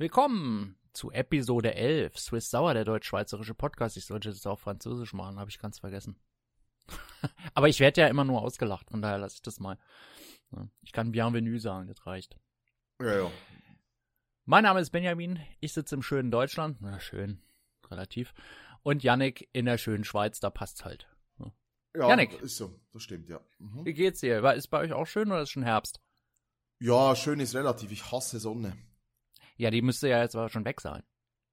Willkommen zu Episode 11, Swiss Sauer, der deutsch-schweizerische Podcast. Ich sollte es auf Französisch machen, habe ich ganz vergessen. Aber ich werde ja immer nur ausgelacht, von daher lasse ich das mal. Ich kann Bienvenue sagen, das reicht. Ja, ja. Mein Name ist Benjamin, ich sitze im schönen Deutschland, na schön, relativ, und Yannick in der schönen Schweiz, da passt's halt. Ja, Janik. ist so, das stimmt, ja. Mhm. Wie geht's dir? Ist bei euch auch schön oder ist schon Herbst? Ja, schön ist relativ. Ich hasse Sonne. Ja, die müsste ja jetzt aber schon weg sein.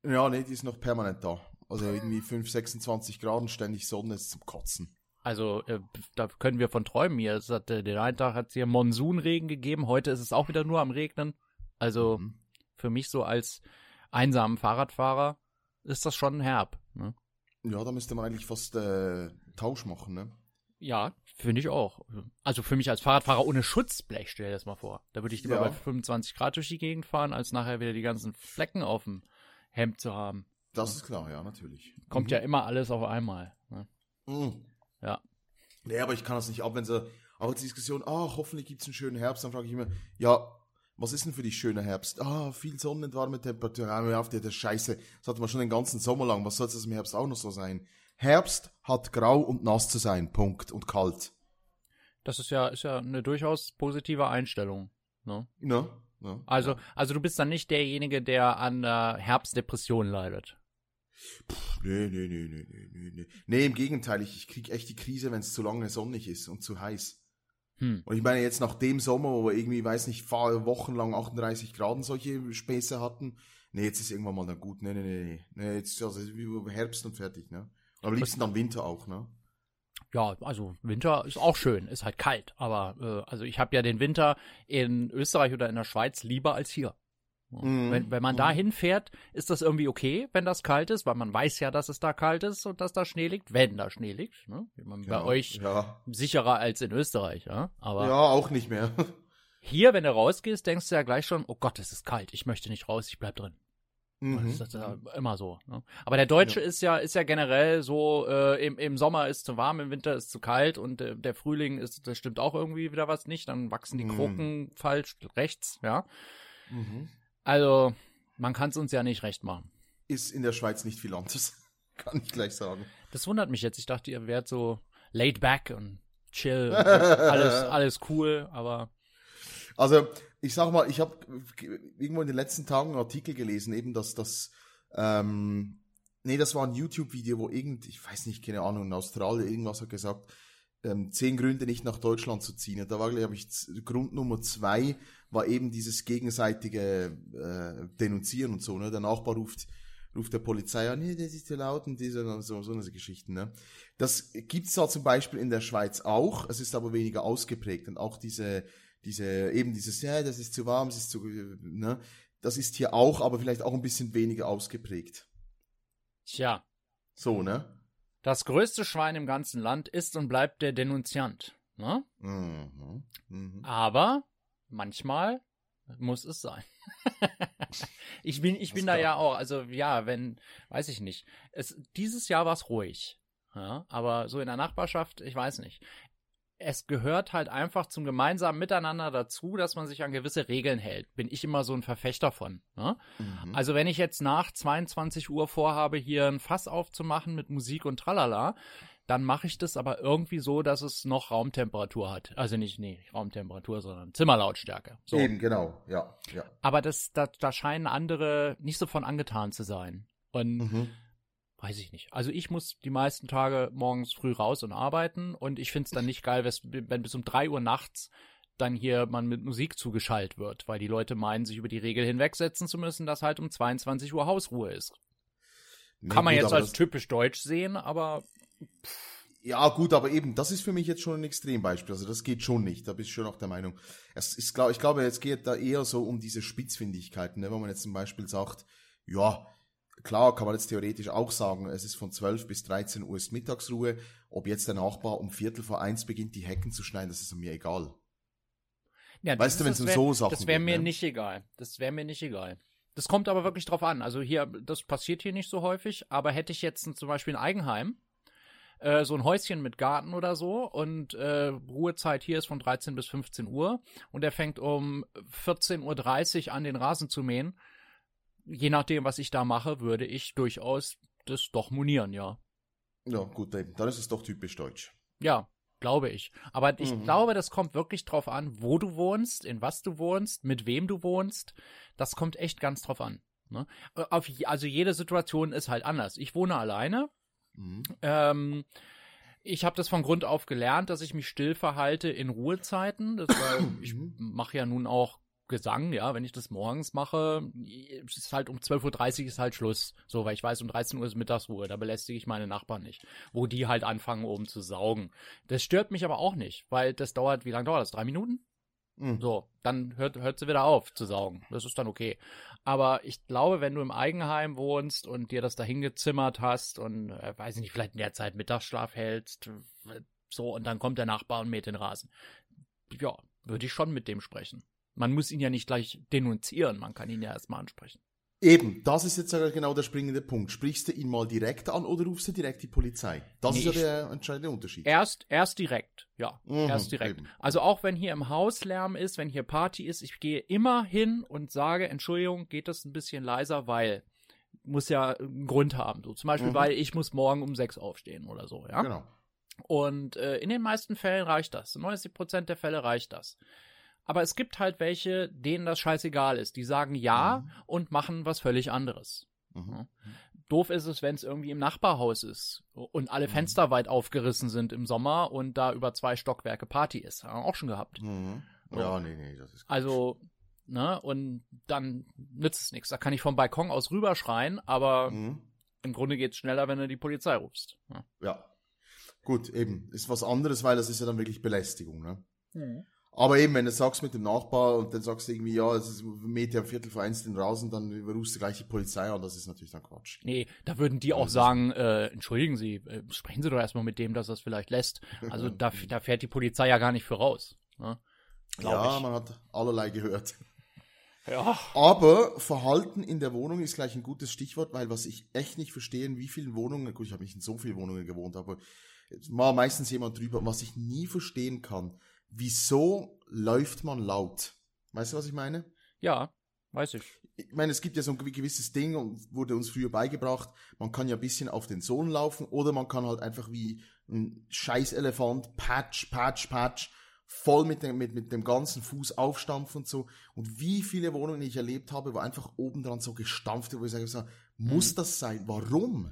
Ja, nee, die ist noch permanent da. Also irgendwie 5, 26 Grad und ständig Sonne ist zum Kotzen. Also, äh, da können wir von träumen hier. Es hat, äh, den einen Tag hat es hier Monsunregen gegeben, heute ist es auch wieder nur am Regnen. Also, Mhm. für mich so als einsamen Fahrradfahrer ist das schon herb. Ne? Ja, da müsste man eigentlich fast äh, Tausch machen, ne? Ja, finde ich auch. Also für mich als Fahrradfahrer ohne Schutzblech, stell dir das mal vor. Da würde ich lieber Ja. bei 25 Grad durch die Gegend fahren, als nachher wieder die ganzen Flecken auf dem Hemd zu haben. Das ist klar, ja, natürlich. Kommt ja immer alles auf einmal. Ne? Mhm. Ja. Nee, aber ich kann das nicht ab, wenn sie, aber die Diskussion, ah, hoffentlich gibt's einen schönen Herbst, dann frage ich immer, ja, was ist denn für dich schöner Herbst? Ah, viel Sonne und warme Temperatur, ah, auf, der, Scheiße, das hatten wir schon den ganzen Sommer lang, was soll das im Herbst auch noch so sein? Herbst hat grau und nass zu sein, Punkt, und kalt. Das ist ja, ist ja eine durchaus positive Einstellung. Ne? Ne? ne? Also, also du bist dann nicht derjenige, der an äh, Herbstdepression leidet. Nee, nee, nee, nee, nee, nee, nee. Nee, im Gegenteil, ich, ich krieg echt die Krise, wenn es zu lange sonnig ist und zu heiß. Hm. Und ich meine, jetzt nach dem Sommer, wo wir irgendwie, weiß nicht, wochenlang 38 Grad und solche Späße hatten, nee, jetzt ist irgendwann mal dann gut. Nee, nee, nee, nee. jetzt also wie Herbst und fertig, ne? Am liebsten dann Winter auch, ne? Ja, also Winter ist auch schön, ist halt kalt. Aber äh, also ich habe ja den Winter in Österreich oder in der Schweiz lieber als hier. Mhm. Wenn, wenn man Mhm. da hinfährt, ist das irgendwie okay, wenn das kalt ist, weil man weiß ja, dass es da kalt ist und dass da Schnee liegt, wenn da Schnee liegt. Ne? Ja, Bei euch Ja. sicherer als in Österreich, ja. Aber ja, auch nicht mehr. hier, wenn du rausgehst, denkst du ja gleich schon, oh Gott, es ist kalt, ich möchte nicht raus, ich bleib drin. Mhm. Das ist ja immer so. Ne? Aber der Deutsche ist ja ist ja generell so, äh, im, im Sommer ist zu warm, im Winter ist zu kalt und äh, der Frühling ist, das stimmt auch irgendwie wieder was nicht. Dann wachsen die Mhm. Kroken falsch rechts, ja. Mhm. Also man kann es uns ja nicht recht machen. Ist in der Schweiz nicht viel anders. Kann ich gleich sagen. Das wundert mich jetzt. Ich dachte, ihr wärt so laid back und chill, und alles alles cool, aber Also, ich sag mal, ich habe irgendwo in den letzten Tagen einen Artikel gelesen, eben, dass das, ähm, nee, das war ein YouTube-Video, wo irgend, ich weiß nicht, keine Ahnung, in Australien irgendwas hat gesagt, ähm, zehn Gründe nicht nach Deutschland zu ziehen. Und da war, glaube ich, Grund Nummer zwei war eben dieses gegenseitige äh, Denunzieren und so, ne? Der Nachbar ruft, ruft der Polizei an, nee, das ist zu laut und diese, und so, so eine Geschichten, ne? Das gibt's da zum Beispiel in der Schweiz auch, es ist aber weniger ausgeprägt und auch diese, diese, eben dieses, ja, das ist zu warm, es ist zu, ne, das ist hier auch, aber vielleicht auch ein bisschen weniger ausgeprägt. tja, So, ne? das größte Schwein im ganzen Land ist und bleibt der Denunziant. Ne? Mhm. Mhm. Aber manchmal muss es sein. ich bin, ich Das bin da ja auch, also ja, wenn, weiß ich nicht. Es, dieses Jahr war es ruhig. Ja, aber so in der Nachbarschaft, ich weiß nicht. Es gehört halt einfach zum gemeinsamen Miteinander dazu, dass man sich an gewisse Regeln hält. Bin ich immer so ein Verfechter von. Ne? Mhm. Also wenn ich jetzt nach 22 Uhr vorhabe, hier ein Fass aufzumachen mit Musik und Tralala, dann mache ich das aber irgendwie so, dass es noch Raumtemperatur hat. Also nicht, nee, Raumtemperatur, sondern Zimmerlautstärke. So. Eben, genau, ja, ja. Aber das, da, da scheinen andere nicht so von angetan zu sein. Und Mhm. Weiß ich nicht. Also ich muss die meisten Tage morgens früh raus und arbeiten und ich finde es dann nicht geil, wenn bis um drei Uhr nachts dann hier man mit Musik zugeschaltet wird, weil die Leute meinen, sich über die Regel hinwegsetzen zu müssen, dass halt um 22 Uhr Hausruhe ist. Nee, Kann man gut, jetzt als typisch deutsch sehen, aber Ja, gut, aber eben, das ist für mich jetzt schon ein Extrembeispiel. Also das geht schon nicht. Da bin ich schon auch der Meinung. Es ist, glaub, ich glaube, es geht da eher so um diese Spitzfindigkeiten, ne? wenn man jetzt zum Beispiel sagt, ja, klar kann man jetzt theoretisch auch sagen, es ist von 12 bis 13 Uhr ist Mittagsruhe. Ob jetzt der Nachbar um Viertel vor eins beginnt, die Hecken zu schneiden, das ist mir egal. Ja, Weißt das du, das wär- so Sachen Das wäre mir ne? nicht egal. Das wäre mir nicht egal. Das kommt aber wirklich drauf an. Also hier, das passiert hier nicht so häufig, aber hätte ich jetzt zum Beispiel ein Eigenheim, äh, so ein Häuschen mit Garten oder so und äh, Ruhezeit hier ist von 13 bis 15 Uhr und er fängt um 14.30 Uhr an, den Rasen zu mähen, je nachdem, was ich da mache, würde ich durchaus das doch monieren, ja. Ja, gut. Dann ist es doch typisch deutsch. Ja, glaube ich. Aber ich Mhm. glaube, das kommt wirklich drauf an, wo du wohnst, in was du wohnst, mit wem du wohnst. Das kommt echt ganz drauf an. Ne? Auf, je- also jede Situation ist halt anders. Ich wohne alleine. Mhm. Ähm, ich habe das von Grund auf gelernt, dass ich mich still verhalte in Ruhezeiten. Das war, ich Mhm. mache ja nun auch Gesang, ja, wenn ich das morgens mache, ist halt um 12.30 Uhr ist halt Schluss. So, weil ich weiß, um 13 Uhr ist Mittagsruhe, da belästige ich meine Nachbarn nicht. Wo die halt anfangen, oben zu saugen. Das stört mich aber auch nicht, weil das dauert, wie lange dauert das? Drei Minuten? Mhm. So, dann hört, hört sie wieder auf zu saugen. Das ist dann okay. Aber ich glaube, wenn du im Eigenheim wohnst und dir das dahin gezimmert hast und, äh, weiß ich nicht, vielleicht in der Zeit Mittagsschlaf hältst, so, und dann kommt der Nachbar und mäht den Rasen. Ja, würde ich schon mit dem sprechen. Man muss ihn ja nicht gleich denunzieren, man kann ihn ja erstmal ansprechen. Eben, das ist jetzt ja genau der springende Punkt. Sprichst du ihn mal direkt an oder rufst du direkt die Polizei? Das Nee, ist ja der entscheidende Unterschied. Erst, erst direkt, ja. Mhm, erst direkt. eben. Also auch wenn hier im Haus Lärm ist, wenn hier Party ist, ich gehe immer hin und sage, Entschuldigung, geht das ein bisschen leiser, weil muss ja einen Grund haben. So zum Beispiel, Mhm. weil ich muss morgen um sechs aufstehen oder so, ja. Genau. Und äh, in den meisten Fällen reicht das. In 90 Prozent der Fälle reicht das. Aber es gibt halt welche, denen das scheißegal ist. Die sagen ja Mhm. und machen was völlig anderes. Mhm. Doof ist es, wenn es irgendwie im Nachbarhaus ist und alle Mhm. Fenster weit aufgerissen sind im Sommer und da über zwei Stockwerke Party ist. Haben wir auch schon gehabt. Mhm. So. Ja, nee, nee, das ist Quatsch. Also, ne, und dann nützt es nichts. Da kann ich vom Balkon aus rüberschreien, aber Mhm. im Grunde geht's schneller, wenn du die Polizei rufst. Ja. Ja. Gut, eben. Ist was anderes, weil das ist ja dann wirklich Belästigung, ne? Mhm. Aber eben, wenn du sagst mit dem Nachbar und dann sagst du irgendwie, ja, es ist Meter, Viertel vor eins den raus dann rufst du gleich die Polizei an, das ist natürlich dann Quatsch. Nee, da würden die auch sagen, äh, entschuldigen Sie, äh, sprechen Sie doch erstmal mit dem, dass das vielleicht lässt. Also da, da fährt die Polizei ja gar nicht für raus. Ne? Ja, ich. man hat allerlei gehört. Ja. Aber Verhalten in der Wohnung ist gleich ein gutes Stichwort, weil was ich echt nicht verstehe, in wie vielen Wohnungen, gut, ich habe nicht in so vielen Wohnungen gewohnt, aber war meistens jemand drüber, was ich nie verstehen kann, wieso läuft man laut? Weißt du, was ich meine? Ja, weiß ich. Ich meine, es gibt ja so ein gewisses Ding und wurde uns früher beigebracht, man kann ja ein bisschen auf den Sohn laufen oder man kann halt einfach wie ein Scheißelefant, Patch, Patch, Patch, voll mit dem, mit, mit dem ganzen Fuß aufstampfen und so. Und wie viele Wohnungen ich erlebt habe, wo einfach oben dran so gestampft wird, wo ich sage, so, muss das sein? Warum?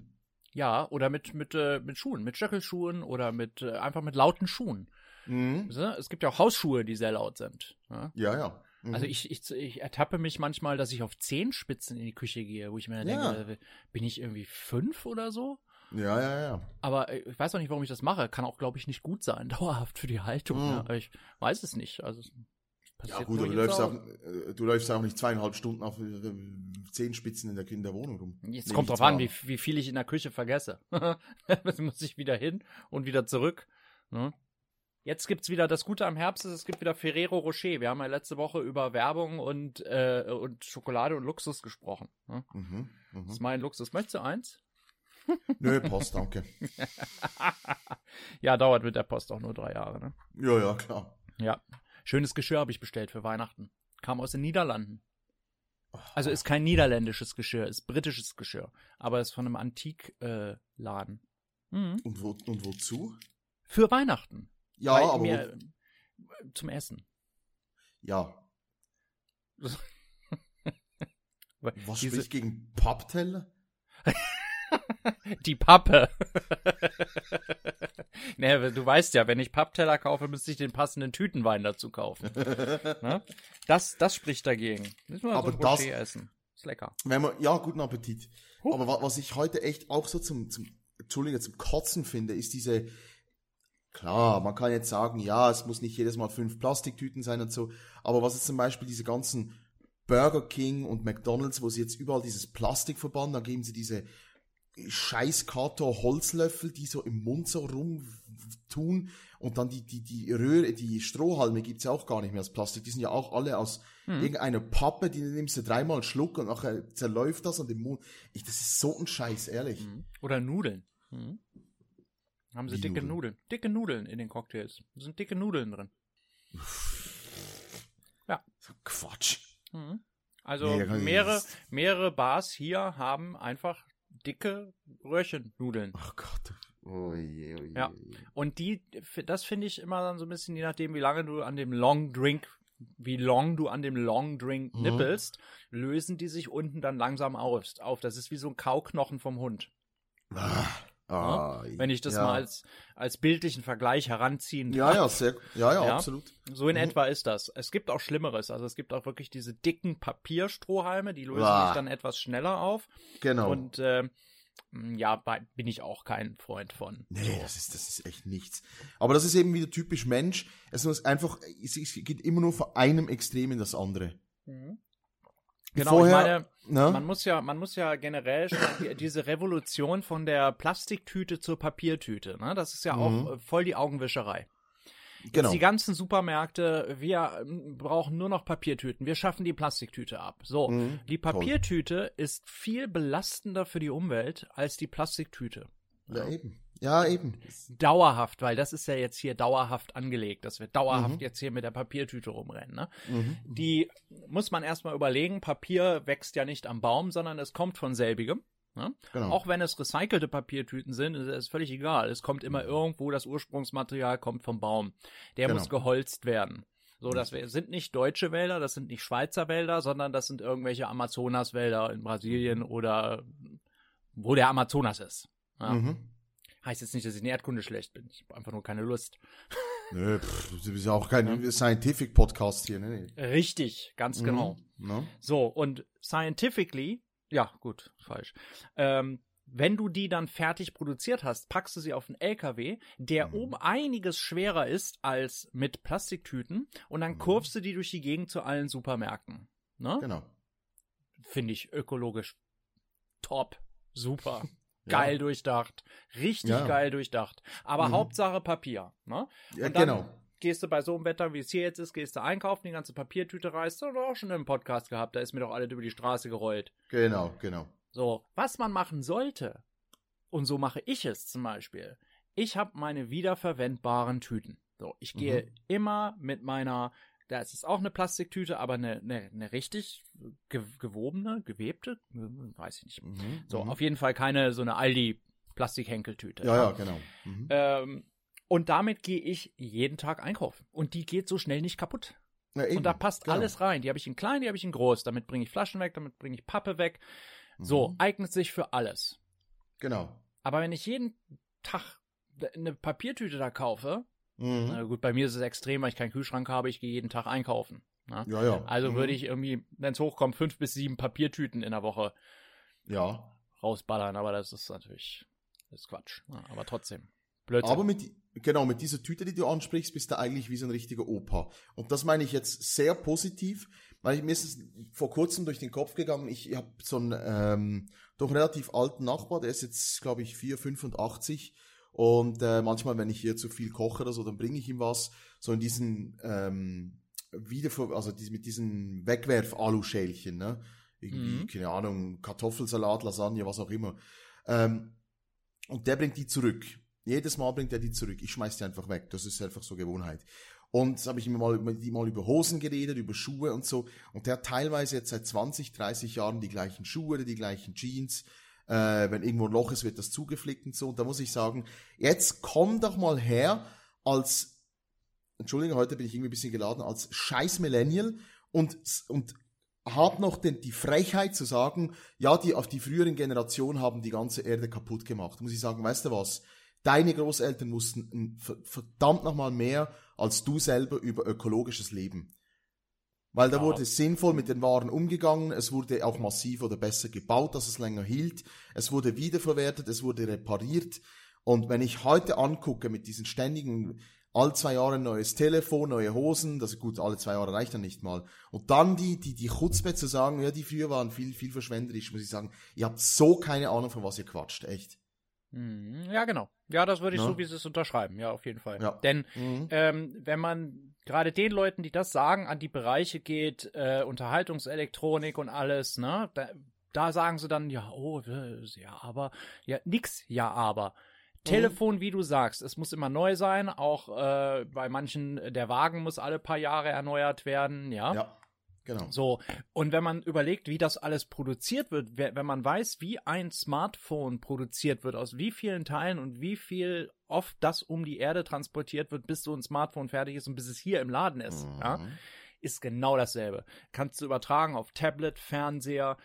Ja, oder mit, mit, äh, mit Schuhen, mit Stöckelschuhen oder mit äh, einfach mit lauten Schuhen. Mhm. Es gibt ja auch Hausschuhe, die sehr laut sind. Ja? Ja, ja. Mhm. Also ich, ich, ich ertappe mich manchmal, dass ich auf Zehenspitzen in die Küche gehe, wo ich mir dann Ja. denke, äh, bin ich irgendwie fünf oder so? Ja, ja, ja. Aber äh, ich weiß auch nicht, warum ich das mache. Kann auch, glaube ich, nicht gut sein, dauerhaft für die Haltung. Mhm. Aber ich weiß es nicht. Also Ja gut, du läufst, auch, äh, du läufst auch nicht zweieinhalb Stunden auf äh, Zehenspitzen in der, in der Wohnung rum. Jetzt kommt drauf an, wie, wie viel ich in der Küche vergesse. Jetzt muss ich wieder hin und wieder zurück. Ne? Jetzt gibt's wieder, das Gute am Herbst ist, es gibt wieder Ferrero Rocher. Wir haben ja letzte Woche über Werbung und, äh, und Schokolade und Luxus gesprochen. Ne? Mhm. Mhm. Das ist mein Luxus. Möchtest du eins? Nö, passt, danke. ja, dauert mit der Post auch nur drei Jahre. Ne? Ja, ja, klar. Ja. Schönes Geschirr habe ich bestellt für Weihnachten. Kam aus den Niederlanden. Also ist kein niederländisches Geschirr, ist britisches Geschirr. Aber ist von einem Antikladen. Äh, mhm. Und, wo, und wozu? Für Weihnachten. Ja, Weil aber mir, zum Essen. ja. Was Diese- spricht gegen Pappteller? Die Pappe. ne, du weißt ja, wenn ich Pappteller kaufe, müsste ich den passenden Tütenwein dazu kaufen. ne? das, das spricht dagegen. Müssen wir Aber so das- essen. Ist lecker. Wenn man, ja, guten Appetit. Aber wa, was ich heute echt auch so zum, zum, Entschuldige, zum Kotzen finde, ist diese, klar, man kann jetzt sagen, ja, es muss nicht jedes Mal fünf Plastiktüten sein und so, aber was ist zum Beispiel diese ganzen Burger King und McDonalds, wo sie jetzt überall dieses Plastik verbannen, da geben sie diese scheiß Karton Holzlöffel, die so im Mund so rumtun und dann die, die, die Röhre, die Strohhalme gibt's ja auch gar nicht mehr aus Plastik, die sind ja auch alle aus irgendeiner Pappe, die nimmst du dreimal einen Schluck und nachher zerläuft das und im Mund. Ich, das ist so ein Scheiß, ehrlich. Oder Nudeln. Mhm. Haben sie Wie dicke Nudeln? Nudeln? Dicke Nudeln in den Cocktails. Da sind dicke Nudeln drin. So Quatsch. Mhm. Also Nee, mehrere, mehrere Bars hier haben einfach dicke Röhrchennudeln. Ach Gott. Oh je, oh je. Ja. Und die, das finde ich immer dann so ein bisschen, je nachdem, wie lange du an dem Long Drink, wie long du an dem Long Drink Mhm. nippelst, lösen die sich unten dann langsam auf. auf. Das ist wie so ein Kauknochen vom Hund. Ah, ah, Wenn ich das ja. mal als, als bildlichen Vergleich heranziehen Ja, ja, sehr, ja, ja, Ja. absolut. So in Mhm. etwa ist das. Es gibt auch Schlimmeres. Also es gibt auch wirklich diese dicken Papierstrohhalme, die lösen Ah. sich dann etwas schneller auf. Genau. Und äh, ja, bin ich auch kein Freund von. Nee, das ist, das ist echt nichts. Aber das ist eben wieder typisch Mensch. Es muss einfach, es, es geht immer nur von einem Extrem in das andere. Genau, Vorher- ich meine, Ne? man muss ja, man muss ja generell schon die, diese Revolution von der Plastiktüte zur Papiertüte, ne? Das ist ja auch Mhm. äh, voll die Augenwischerei. genau. Die ganzen Supermärkte, wir ähm, brauchen nur noch Papiertüten. Wir schaffen die Plastiktüte ab. So, Mhm, die toll. Papiertüte ist viel belastender für die Umwelt als die Plastiktüte. Ja, eben. Ja, eben. Dauerhaft, weil das ist ja jetzt hier dauerhaft angelegt, dass wir dauerhaft Mhm. jetzt hier mit der Papiertüte rumrennen. Ne? Mhm. Die muss man erstmal überlegen, Papier wächst ja nicht am Baum, sondern es kommt von selbigem. Ne? Genau. Auch wenn es recycelte Papiertüten sind, ist es völlig egal. Es kommt immer irgendwo, das Ursprungsmaterial kommt vom Baum. Der Genau. muss geholzt werden. So, das sind nicht deutsche Wälder, das sind nicht Schweizer Wälder, sondern das sind irgendwelche Amazonaswälder in Brasilien oder wo der Amazonas ist. Ja? Mhm. Heißt jetzt nicht, dass ich in Erdkunde schlecht bin. Ich habe einfach nur keine Lust. Nö, pff, das ist ja auch kein Scientific Podcast hier, ne? Richtig, ganz genau. Mhm. Ne? So, und scientifically, ja, gut, falsch. Ähm, wenn du die dann fertig produziert hast, packst du sie auf einen LKW, der Mhm. um einiges schwerer ist als mit Plastiktüten und dann Mhm. kurvst du die durch die Gegend zu allen Supermärkten. Ne? Genau. Finde ich ökologisch top. Super. Ja. Geil durchdacht. Richtig Ja. geil durchdacht. Aber Mhm. Hauptsache Papier. Ne? Ja, genau. Gehst du bei so einem Wetter, wie es hier jetzt ist, gehst du einkaufen, die ganze Papiertüte reißt, das auch schon im Podcast gehabt, da ist mir doch alles über die Straße gerollt. Genau, genau. So, was man machen sollte, und so mache ich es zum Beispiel, ich habe meine wiederverwendbaren Tüten. So, ich gehe Mhm. immer mit meiner, das ist auch eine Plastiktüte, aber eine, eine, eine richtig ge gewobene, gewebte, weiß ich nicht. Mhm. So, mhm. auf jeden Fall keine so eine Aldi-Plastikhenkeltüte. Ja, ja, genau. Mhm. Ähm, und damit gehe ich jeden Tag einkaufen. Und die geht so schnell nicht kaputt. Ja, eben, Und da passt genau. alles rein. Die habe ich in klein, die habe ich in groß. Damit bringe ich Flaschen weg, damit bringe ich Pappe weg. So, Mhm. eignet sich für alles. Genau. Aber wenn ich jeden Tag eine Papiertüte da kaufe, Mhm. na gut, bei mir ist es extrem, weil ich keinen Kühlschrank habe, ich gehe jeden Tag einkaufen. Ne? Ja, ja. Also Mhm. würde ich irgendwie, wenn es hochkommt, fünf bis sieben Papiertüten in der Woche Ja. rausballern. Aber das ist natürlich, das ist Quatsch. Ja, aber trotzdem. Blödsinn. Aber mit, genau, mit dieser Tüte, die du ansprichst, bist du eigentlich wie so ein richtiger Opa. Und das meine ich jetzt sehr positiv, weil ich, mir ist es vor kurzem durch den Kopf gegangen, ich habe so einen ähm, doch relativ alten Nachbar, der ist jetzt, glaube ich, 4, 85. Und äh, manchmal, wenn ich hier zu viel koche oder so, dann bringe ich ihm was, so in diesen ähm, Wiederver also mit diesen Wegwerf-Aluschälchen, ne? Irgendwie, Mhm. keine Ahnung, Kartoffelsalat, Lasagne, was auch immer. Ähm, und der bringt die zurück. Jedes Mal bringt er die zurück. Ich schmeiß die einfach weg. Das ist einfach so Gewohnheit. Und habe ich mir mal, mit ihm mal über Hosen geredet, über Schuhe und so. Und der hat teilweise jetzt seit 20, 30 Jahren die gleichen Schuhe, die gleichen Jeans. Äh, wenn irgendwo ein Loch ist, wird das zugeflickt und so. Und da muss ich sagen, jetzt komm doch mal her als, Entschuldigung, heute bin ich irgendwie ein bisschen geladen, als scheiß Millennial und, und hab noch den, die Frechheit zu sagen, ja, die auf die früheren Generationen haben die ganze Erde kaputt gemacht. Muss ich sagen, weißt du was? Deine Großeltern mussten verdammt nochmal mehr als du selber über ökologisches Leben. Weil da Ja. wurde sinnvoll mit den Waren umgegangen, es wurde auch massiv oder besser gebaut, dass es länger hielt, es wurde wiederverwertet, es wurde repariert. Und wenn ich heute angucke mit diesen ständigen, all zwei Jahre neues Telefon, neue Hosen, das ist gut, alle zwei Jahre reicht dann nicht mal. Und dann die, die, die Chutzpe zu sagen, ja, die früher waren viel, viel verschwenderisch, muss ich sagen, ihr habt so keine Ahnung, von was ihr quatscht, echt. Mhm, Ja, genau. Ja, das würde ich Ne? so, wie sie es unterschreiben. Ja, auf jeden Fall. Ja. Denn Mhm. ähm, wenn man gerade den Leuten, die das sagen, an die Bereiche geht, äh, Unterhaltungselektronik und alles, ne, da, da sagen sie dann, ja, oh, ja, aber, ja, nix, ja, aber. Mhm. Telefon, wie du sagst, es muss immer neu sein, auch äh, bei manchen, der Wagen muss alle paar Jahre erneuert werden, ja. Ja. Genau. So, und wenn man überlegt, wie das alles produziert wird, wenn man weiß, wie ein Smartphone produziert wird, aus wie vielen Teilen und wie viel oft das um die Erde transportiert wird, bis so ein Smartphone fertig ist und bis es hier im Laden ist, mhm. ja, ist genau dasselbe. Kannst du übertragen auf Tablet, Fernseher,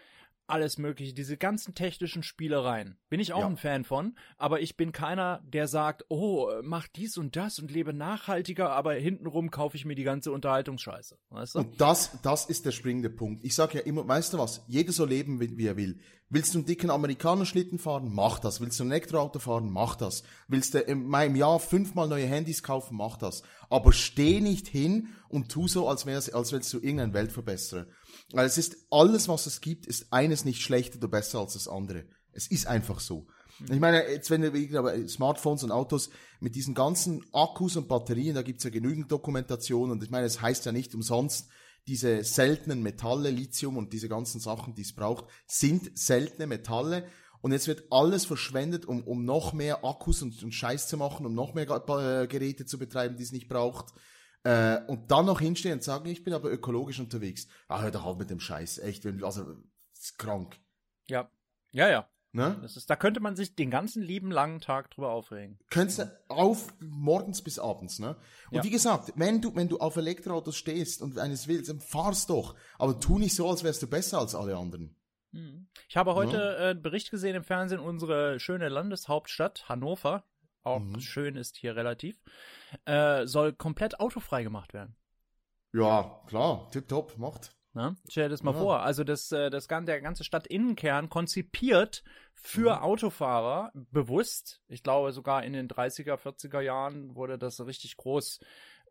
alles Mögliche, diese ganzen technischen Spielereien. Bin ich auch ja. ein Fan von, aber ich bin keiner, der sagt, oh, mach dies und das und lebe nachhaltiger, aber hintenrum kaufe ich mir die ganze Unterhaltungsscheiße. Weißt du? Und das, das ist der springende Punkt. Ich sage ja immer, weißt du was, jeder soll leben, wie, er will. Willst du einen dicken Amerikaner-Schlitten fahren? Mach das. Willst du ein Elektroauto fahren? Mach das. Willst du in meinem Jahr fünfmal neue Handys kaufen? Mach das. Aber steh nicht hin und tu so, als wär's, als willst du irgendein Weltverbesserer. Weil es ist, alles, was es gibt, ist eines nicht schlechter oder besser als das andere. Es ist einfach so. Mhm. Ich meine, jetzt wenn wir aber Smartphones und Autos mit diesen ganzen Akkus und Batterien, da gibt's ja genügend Dokumentation und ich meine, es heißt ja nicht umsonst, diese seltenen Metalle, Lithium und diese ganzen Sachen, die es braucht, sind seltene Metalle. Und jetzt wird alles verschwendet, um, um noch mehr Akkus und, und Scheiß zu machen, um noch mehr äh, Geräte zu betreiben, die es nicht braucht. Äh, und dann noch hinstehen und sagen, ich bin aber ökologisch unterwegs. Ah, hör doch auf mit dem Scheiß. Echt, wenn, also, ist krank. Ja. Ja, ja. Ne? Das ist, da könnte man sich den ganzen lieben langen Tag drüber aufregen. Könntest du auf morgens bis abends, ne? Und ja. wie gesagt, wenn du, wenn du auf Elektroautos stehst und eines willst, dann fahrst doch. Aber tu nicht so, als wärst du besser als alle anderen. Hm. Ich habe heute ja. äh, einen Bericht gesehen im Fernsehen, unsere schöne Landeshauptstadt Hannover, auch mhm. schön ist hier relativ, äh, soll komplett autofrei gemacht werden. Ja, klar, tipptopp, macht. Na, stell dir das mal ja. vor. Also das, äh, das der ganze Stadtinnenkern konzipiert für mhm. Autofahrer bewusst. Ich glaube sogar in den 30er, 40er Jahren wurde das richtig groß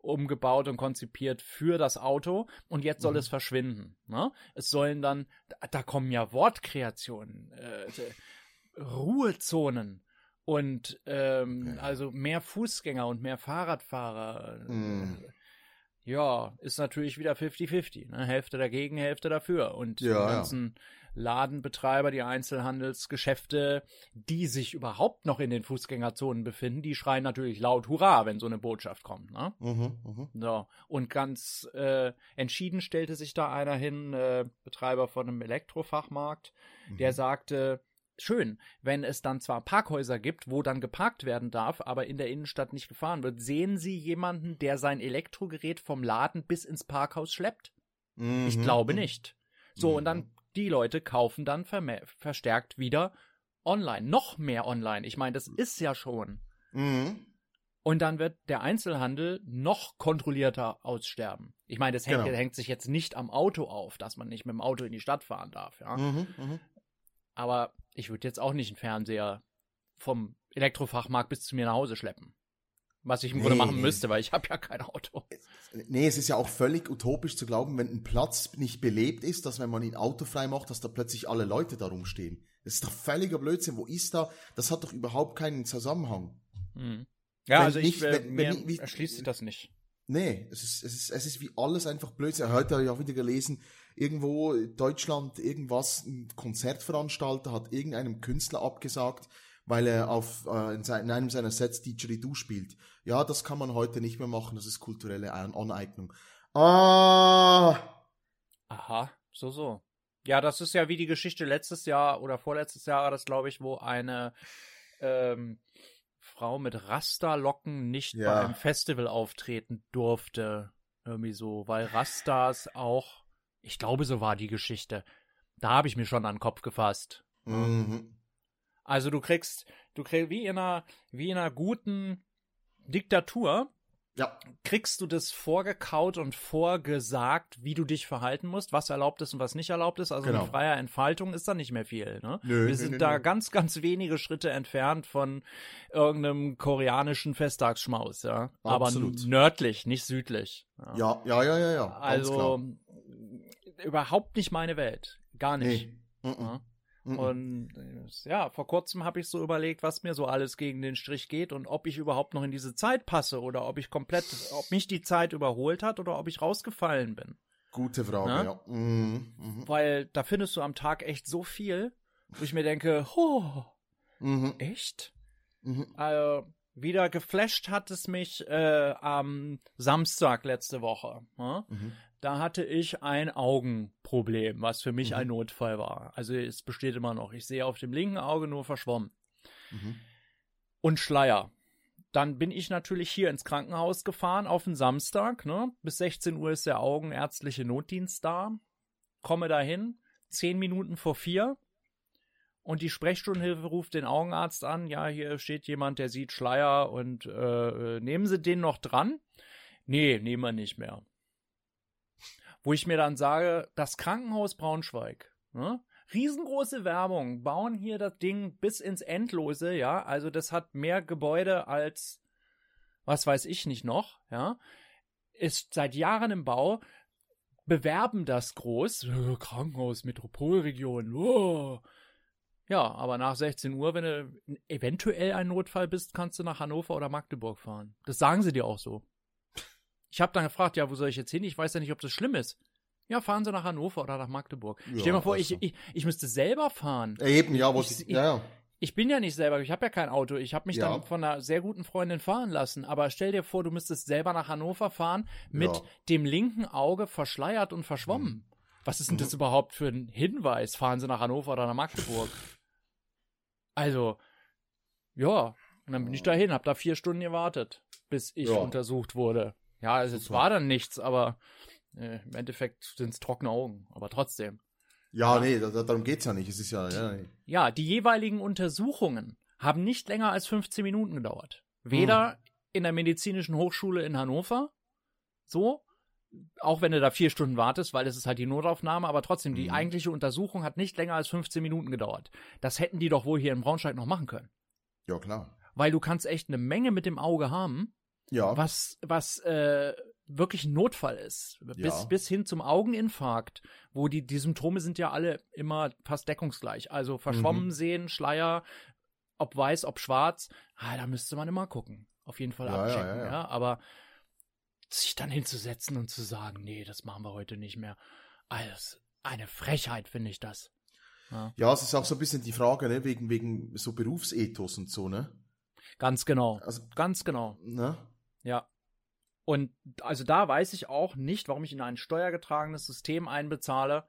umgebaut und konzipiert für das Auto und jetzt soll mhm. es verschwinden. Ne? Es sollen dann, da kommen ja Wortkreationen, äh, Ruhezonen, und ähm, ja. also mehr Fußgänger und mehr Fahrradfahrer. Mm. Ja, ist natürlich wieder 50-50. Ne? Hälfte dagegen, Hälfte dafür. Und ja, die ganzen ja. Ladenbetreiber, die Einzelhandelsgeschäfte, die sich überhaupt noch in den Fußgängerzonen befinden, die schreien natürlich laut Hurra, wenn so eine Botschaft kommt. Ne? Mhm, mh. So. Und ganz äh, entschieden stellte sich da einer hin, äh, Betreiber von einem Elektrofachmarkt, mhm. der sagte, schön, wenn es dann zwar Parkhäuser gibt, wo dann geparkt werden darf, aber in der Innenstadt nicht gefahren wird. Sehen Sie jemanden, der sein Elektrogerät vom Laden bis ins Parkhaus schleppt? Mhm. Ich glaube nicht. So, mhm. und dann mhm. die Leute kaufen dann verstärkt wieder online, noch mehr online. Ich meine, das ist ja schon. Mhm. Und dann wird der Einzelhandel noch kontrollierter aussterben. Ich meine, das hängt, genau. hängt, sich jetzt nicht am Auto auf, dass man nicht mit dem Auto in die Stadt fahren darf, ja. Mhm, mh. Aber ich würde jetzt auch nicht einen Fernseher vom Elektrofachmarkt bis zu mir nach Hause schleppen. Was ich im nee, Grunde machen müsste, weil ich habe ja kein Auto. Nee, es ist ja auch völlig utopisch zu glauben, wenn ein Platz nicht belebt ist, dass wenn man ihn autofrei macht, dass da plötzlich alle Leute da rumstehen. Das ist doch völliger Blödsinn. Wo ist da? Das hat doch überhaupt keinen Zusammenhang. Mhm. Ja, wenn also ich, äh, wenn, mir wie, erschließt sich das nicht. Nee, es ist, es ist, es ist wie alles einfach Blödsinn. Heute habe ich auch wieder gelesen, irgendwo Deutschland irgendwas, ein Konzertveranstalter hat irgendeinem Künstler abgesagt, weil er auf äh, in, sein, in, einem seiner Sets Didgeridoo spielt. Ja, das kann man heute nicht mehr machen, das ist kulturelle Aneignung. Ah! Aha, so, so. Ja, das ist ja wie die Geschichte letztes Jahr oder vorletztes Jahr war das, glaube ich, wo eine ähm, Frau mit Rasterlocken nicht ja. bei einem Festival auftreten durfte. Irgendwie so, weil Rastas auch ich glaube, so war die Geschichte. Da habe ich mir schon an den Kopf gefasst. Mhm. Also du kriegst, du kriegst wie in einer, wie in einer guten Diktatur, ja. kriegst du das vorgekaut und vorgesagt, wie du dich verhalten musst, was erlaubt ist und was nicht erlaubt ist. Also genau. mit freier Entfaltung ist da nicht mehr viel. Ne? Nö, Wir sind nö, da nö. ganz, ganz wenige Schritte entfernt von irgendeinem koreanischen Festtagsschmaus, ja. Absolut. Aber nördlich, nicht südlich. Ja, ja, ja, ja, ja. also überhaupt nicht meine Welt. Gar nicht. Nee. Ja. Und ja, vor kurzem habe ich so überlegt, was mir so alles gegen den Strich geht und ob ich überhaupt noch in diese Zeit passe oder ob ich komplett, ob mich die Zeit überholt hat oder ob ich rausgefallen bin. Gute Frage, ja. ja. Mhm. Mhm. Weil da findest du am Tag echt so viel, wo ich mir denke, oh, mhm. echt? Mhm. Also, wieder geflasht hat es mich äh, am Samstag letzte Woche. Ja? Mhm da hatte ich ein Augenproblem, was für mich Mhm. ein Notfall war. Also es besteht immer noch. Ich sehe auf dem linken Auge nur verschwommen. Mhm. Und Schleier. Dann bin ich natürlich hier ins Krankenhaus gefahren auf den Samstag. Ne? Bis 16 Uhr ist der augenärztliche Notdienst da. Komme dahin, zehn Minuten vor vier. Und die Sprechstundenhilfe ruft den Augenarzt an. Ja, hier steht jemand, der sieht Schleier und äh, äh, nehmen Sie den noch dran? Nee, nehmen wir nicht mehr. Wo ich mir dann sage, das Krankenhaus Braunschweig, ne? Riesengroße Werbung, bauen hier das Ding bis ins Endlose, ja. Also das hat mehr Gebäude als, was weiß ich nicht noch, ja. Ist seit Jahren im Bau, bewerben das groß, äh, Krankenhaus, Metropolregion, oh. Ja, aber nach 16 Uhr, wenn du eventuell ein Notfall bist, kannst du nach Hannover oder Magdeburg fahren. Das sagen sie dir auch so. Ich habe dann gefragt, ja, wo soll ich jetzt hin? Ich weiß ja nicht, ob das schlimm ist. Ja, fahren Sie nach Hannover oder nach Magdeburg. Ja, Stell dir mal vor, also. ich, ich, ich müsste selber fahren. Eben, ja, wo Ich- ich- ja, ja. Ich bin ja nicht selber, ich habe ja kein Auto. Ich habe mich Ja. dann von einer sehr guten Freundin fahren lassen. Aber stell dir vor, du müsstest selber nach Hannover fahren mit Ja. dem linken Auge verschleiert und verschwommen. Was ist denn das überhaupt für ein Hinweis? Fahren Sie nach Hannover oder nach Magdeburg? Also, ja. Und dann bin ich dahin, hab da vier Stunden gewartet, bis ich Ja. untersucht wurde. Ja, also es war dann nichts, aber äh, im Endeffekt sind es trockene Augen. Aber trotzdem. Ja, nee, da, da, darum geht's ja nicht. Es ist ja, ja, nee. Ja, die jeweiligen Untersuchungen haben nicht länger als 15 Minuten gedauert. Weder in der medizinischen Hochschule in Hannover, so, auch wenn du da vier Stunden wartest, weil es ist halt die Notaufnahme, aber trotzdem, die Mhm. eigentliche Untersuchung hat nicht länger als 15 Minuten gedauert. Das hätten die doch wohl hier in Braunschweig noch machen können. ja, klar. Weil du kannst echt eine Menge mit dem Auge haben, Ja, was, was äh, wirklich ein Notfall ist. Bis, Ja. bis hin zum Augeninfarkt, wo die, die Symptome sind ja alle immer fast deckungsgleich. Also verschwommen Mhm. sehen, Schleier, ob weiß, ob schwarz, ah, da müsste man immer gucken. Auf jeden Fall Ja, ja, abchecken, ja, ja. Aber sich dann hinzusetzen und zu sagen, nee, das machen wir heute nicht mehr. Alles eine Frechheit, finde ich das. Ja, ja, es ist auch so ein bisschen die Frage, ne, wegen, wegen so Berufsethos und so, ne? ganz genau. Also, Ganz genau. ne? Ja. Und also da weiß ich auch nicht, warum ich in ein steuergetragenes System einbezahle,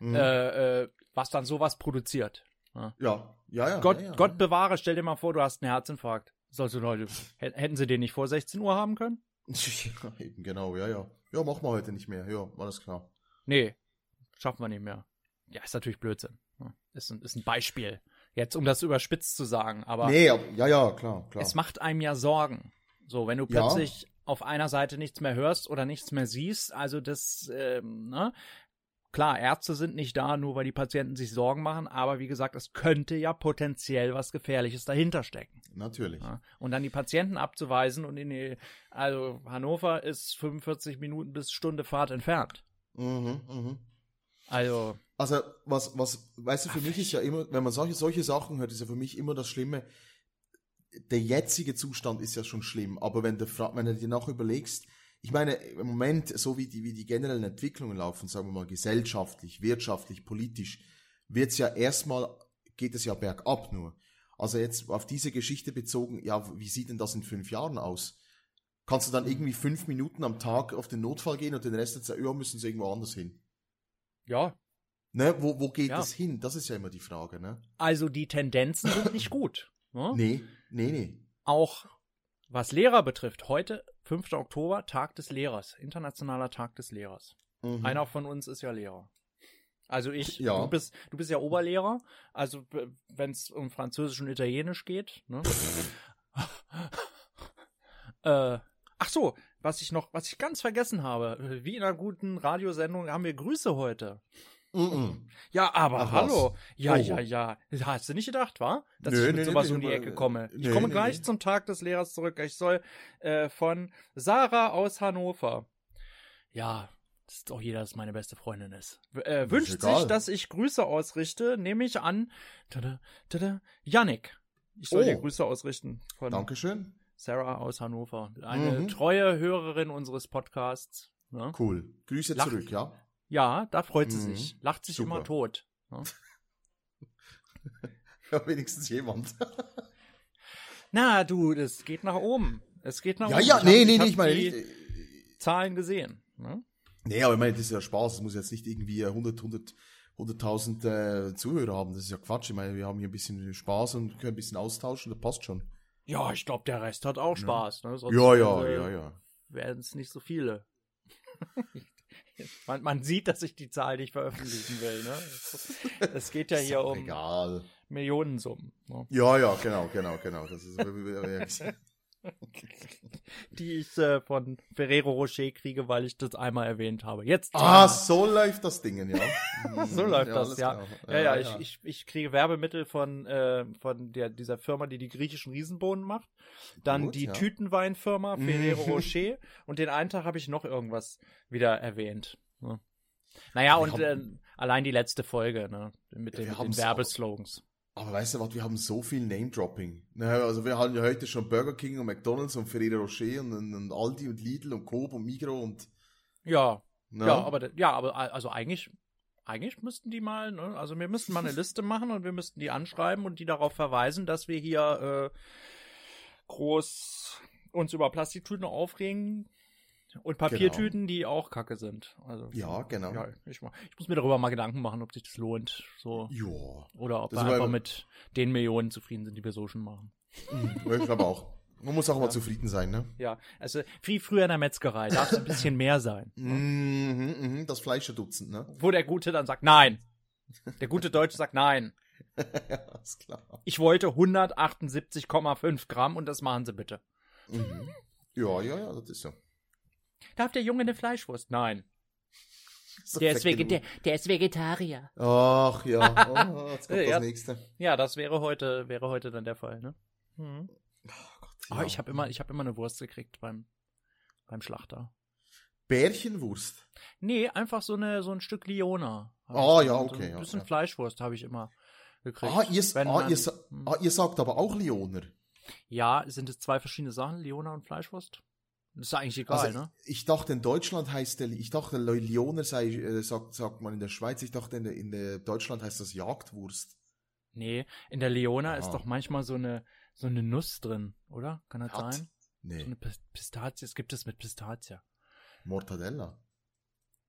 Mhm. äh, äh, was dann sowas produziert. ja, ja, ja. Gott, ja, ja. Gott bewahre, stell dir mal vor, du hast einen Herzinfarkt. Sollte Leute, hä- hätten sie den nicht vor 16 Uhr haben können? Eben, genau, ja, ja. Ja, machen wir heute nicht mehr. Ja, alles klar. Nee, schaffen wir nicht mehr. Ja, ist natürlich Blödsinn. Ja, Ist ein, ist ein Beispiel. Jetzt, um das überspitzt zu sagen, aber nee, aber, ja, ja, klar, klar. es macht einem ja Sorgen. So, wenn du Ja. plötzlich auf einer Seite nichts mehr hörst oder nichts mehr siehst, also das, ähm, ne? Klar, Ärzte sind nicht da, nur weil die Patienten sich Sorgen machen, aber wie gesagt, es könnte ja potenziell was Gefährliches dahinter stecken. Natürlich. Ja? Und dann die Patienten abzuweisen und in die, also Hannover ist 45 Minuten bis Stunde Fahrt entfernt. Mhm, mhm. Also, Also, was, was, weißt du, für mich ist ja immer, wenn man solche, solche Sachen hört, ist ja für mich immer das Schlimme, der jetzige Zustand ist ja schon schlimm, aber wenn du, fra- wenn du dir nachher überlegst, ich meine, im Moment, so wie die, wie die generellen Entwicklungen laufen, sagen wir mal gesellschaftlich, wirtschaftlich, politisch, wird's ja erstmal, geht es ja bergab nur. Also jetzt auf diese Geschichte bezogen, ja, wie sieht denn das in fünf Jahren aus? Kannst du dann irgendwie fünf Minuten am Tag auf den Notfall gehen und den Rest der Zeit, ja, müssen sie irgendwo anders hin? ja, Ne, wo, wo geht Ja. es hin? Das ist ja immer die Frage, ne? also die Tendenzen sind nicht gut. Ne? Nee, nee, nee. Auch was Lehrer betrifft, heute, 5. Oktober, Tag des Lehrers, internationaler Tag des Lehrers. Mhm. Einer von uns ist ja Lehrer. Also ich, Ja. du bist, du bist ja Oberlehrer, also wenn es um Französisch und Italienisch geht, ne? äh, ach so, was ich noch, was ich ganz vergessen habe, wie in einer guten Radiosendung haben wir Grüße heute. Mhm. Ja, aber Ach, hallo. Ja, Oh. ja, ja. Hast du nicht gedacht, wa? Dass Nö, ich mit nee, sowas nee, um die Ecke komme. Ich komme gleich zum Tag des Lehrers zurück. Ich soll äh, von Sarah aus Hannover. Ja, das ist doch jeder, dass meine beste Freundin ist. Äh, ist wünscht egal. sich, dass ich Grüße ausrichte, nehme ich an. Tada, tada, Yannick. Ich soll Oh. dir Grüße ausrichten von Dankeschön. Sarah aus Hannover. Eine Mhm. treue Hörerin unseres Podcasts. Ne? Cool. Grüße Lach- zurück, ja? Ja, da freut sie Mhm. sich. Lacht sich Super. immer tot. Ne? Ja, wenigstens jemand. Na, du, das geht nach oben. Es geht nach ja, oben. ja, Ich nee, nee, nee, ich meine die. Zahlen gesehen. Ne? Nee, aber ich meine, das ist ja Spaß. Es muss jetzt nicht irgendwie 100, 100, 100.000 äh, Zuhörer haben. Das ist ja Quatsch. Ich meine, wir haben hier ein bisschen Spaß und können ein bisschen austauschen. Das passt schon. Ja, ich glaube, der Rest hat auch Spaß. Ne? Sonst, Ja, ja, äh, ja, ja. Werden es nicht so viele. man, man sieht, dass ich die Zahl nicht veröffentlichen will. Ne? Es- geht ja hier um Egal. Millionensummen. Ne? Ja, ja, genau, genau, genau. Das ist, Die ich äh, von Ferrero Rocher kriege, weil ich das einmal erwähnt habe. Jetzt. ah, so läuft das Ding, ja. So läuft das, alles ja. klar. Ja, ja, ich, ich, ich kriege Werbemittel von, äh, von der, dieser Firma, die die griechischen Riesenbohnen macht. Dann Gut, die ja. Tütenweinfirma Ferrero Rocher. Und den einen Tag habe ich noch irgendwas wieder erwähnt. Ne? Naja, Wir und äh, haben- allein die letzte Folge, ne? Mit, Ja, den, mit den haben's auch- Werbeslogans. Aber weißt du was, wir haben so viel Name-Dropping. Ne, Also wir haben ja heute schon Burger King und McDonalds und Ferrero Rocher und, und, Aldi und Lidl und Coop und Migro und... Ja, Ne? ja, aber, ja, aber also eigentlich, eigentlich müssten die mal, ne? Also wir müssten mal eine Liste machen und wir müssten die anschreiben und die darauf verweisen, dass wir hier äh, groß uns über Plastiktüten aufregen und Papiertüten, die auch Kacke sind. Also Ja, genau. ja, ich, ich muss mir darüber mal Gedanken machen, ob sich das lohnt, so Ja, oder ob Das wir einfach mit den Millionen zufrieden sind, die wir so schon machen. ich glaube auch. Man muss auch mal zufrieden sein, ne? Ja, also wie früher in der Metzgerei, darf es ein bisschen mehr sein. Mhm, mhm, das Fleischerdutzend, ne? Wo der Gute dann sagt, nein. Der gute Deutsche sagt, nein. ja, ist klar. Ich wollte 178,5 Gramm und das machen Sie bitte. Mhm. Ja, ja, ja, das ist so. Darf der Junge eine Fleischwurst? Nein. so Der ist, der, der ist Vegetarier. Ach ja, oh, jetzt kommt Ja. das nächste. Ja, das wäre heute, wäre heute dann der Fall, ne? Mhm. Ja. Oh, ich habe immer, ich habe immer eine Wurst gekriegt beim, beim Schlachter. Bärchenwurst. Nee, einfach so eine, so ein Stück Liona. Hab Ah, ja, so okay, Ein ja, bisschen ja. Fleischwurst habe ich immer gekriegt. Ah ihr, Wenn ah, man- ihr, Hm. ah, ihr sagt aber auch Lioner. Ja, sind es zwei verschiedene Sachen, Liona und Fleischwurst? Das ist eigentlich egal, Also, ne? ich dachte, in Deutschland heißt der, ich dachte, Lioner sei, äh, sagt, sagt man in der Schweiz, ich dachte, in, der, in der Deutschland heißt das Jagdwurst. Nee, in der Leona Ah. ist doch manchmal so eine, so eine Nuss drin, oder? Kann das Hat? sein? So Nee, eine Pis- Pistazie, es gibt es mit Pistazie. Mortadella.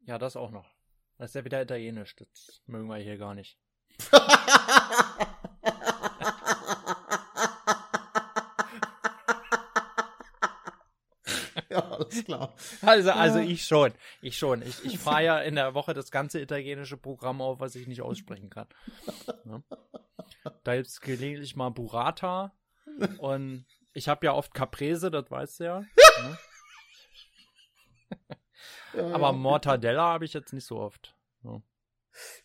Ja, das auch noch. Das ist ja wieder italienisch, das mögen wir hier gar nicht. alles klar. Also, also Ja. ich schon. Ich schon. Ich, ich fahre ja in der Woche das ganze italienische Programm auf, was ich nicht aussprechen kann. Ne? Da gibt's gelegentlich mal Burrata und ich habe ja oft Caprese, das weißt du ja. Ne? Aber Mortadella habe ich jetzt nicht so oft. Ne?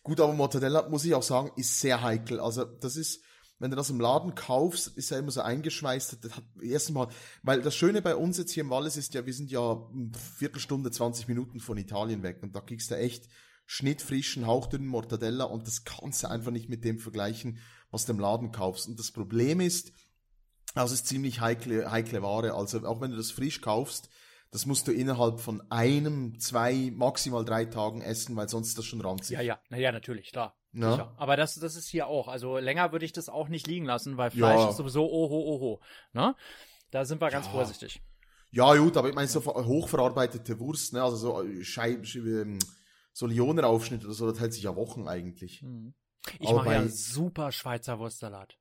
Gut, aber Mortadella, muss ich auch sagen, ist sehr heikel. Also, das ist, wenn du das im Laden kaufst, ist ja immer so eingeschweißt. Das hat erstens mal, weil das Schöne bei uns jetzt hier im Wallis ist ja, wir sind ja eine Viertelstunde, 20 Minuten von Italien weg und da kriegst du echt schnittfrischen, hauchdünnen Mortadella und das kannst du einfach nicht mit dem vergleichen, was du im Laden kaufst. Und das Problem ist, das ist ziemlich heikle, heikle Ware. Also, auch wenn du das frisch kaufst, das musst du innerhalb von einem, zwei, maximal drei Tagen essen, weil sonst ist das schon ranzig. Ja, ja, naja, natürlich, klar. Sicher. Aber das, das ist hier auch. Also länger würde ich das auch nicht liegen lassen, weil Fleisch Ja. ist sowieso oho, oho. Ne? Da sind wir ganz Ja. vorsichtig. Ja, gut, aber ich meine, so ver- hochverarbeitete Wurst, ne, also so Scheiben, ähm, so Lionenaufschnitt oder so, das hält sich ja Wochen eigentlich. Mhm. Ich Aber mache ja super Schweizer Wurstsalat.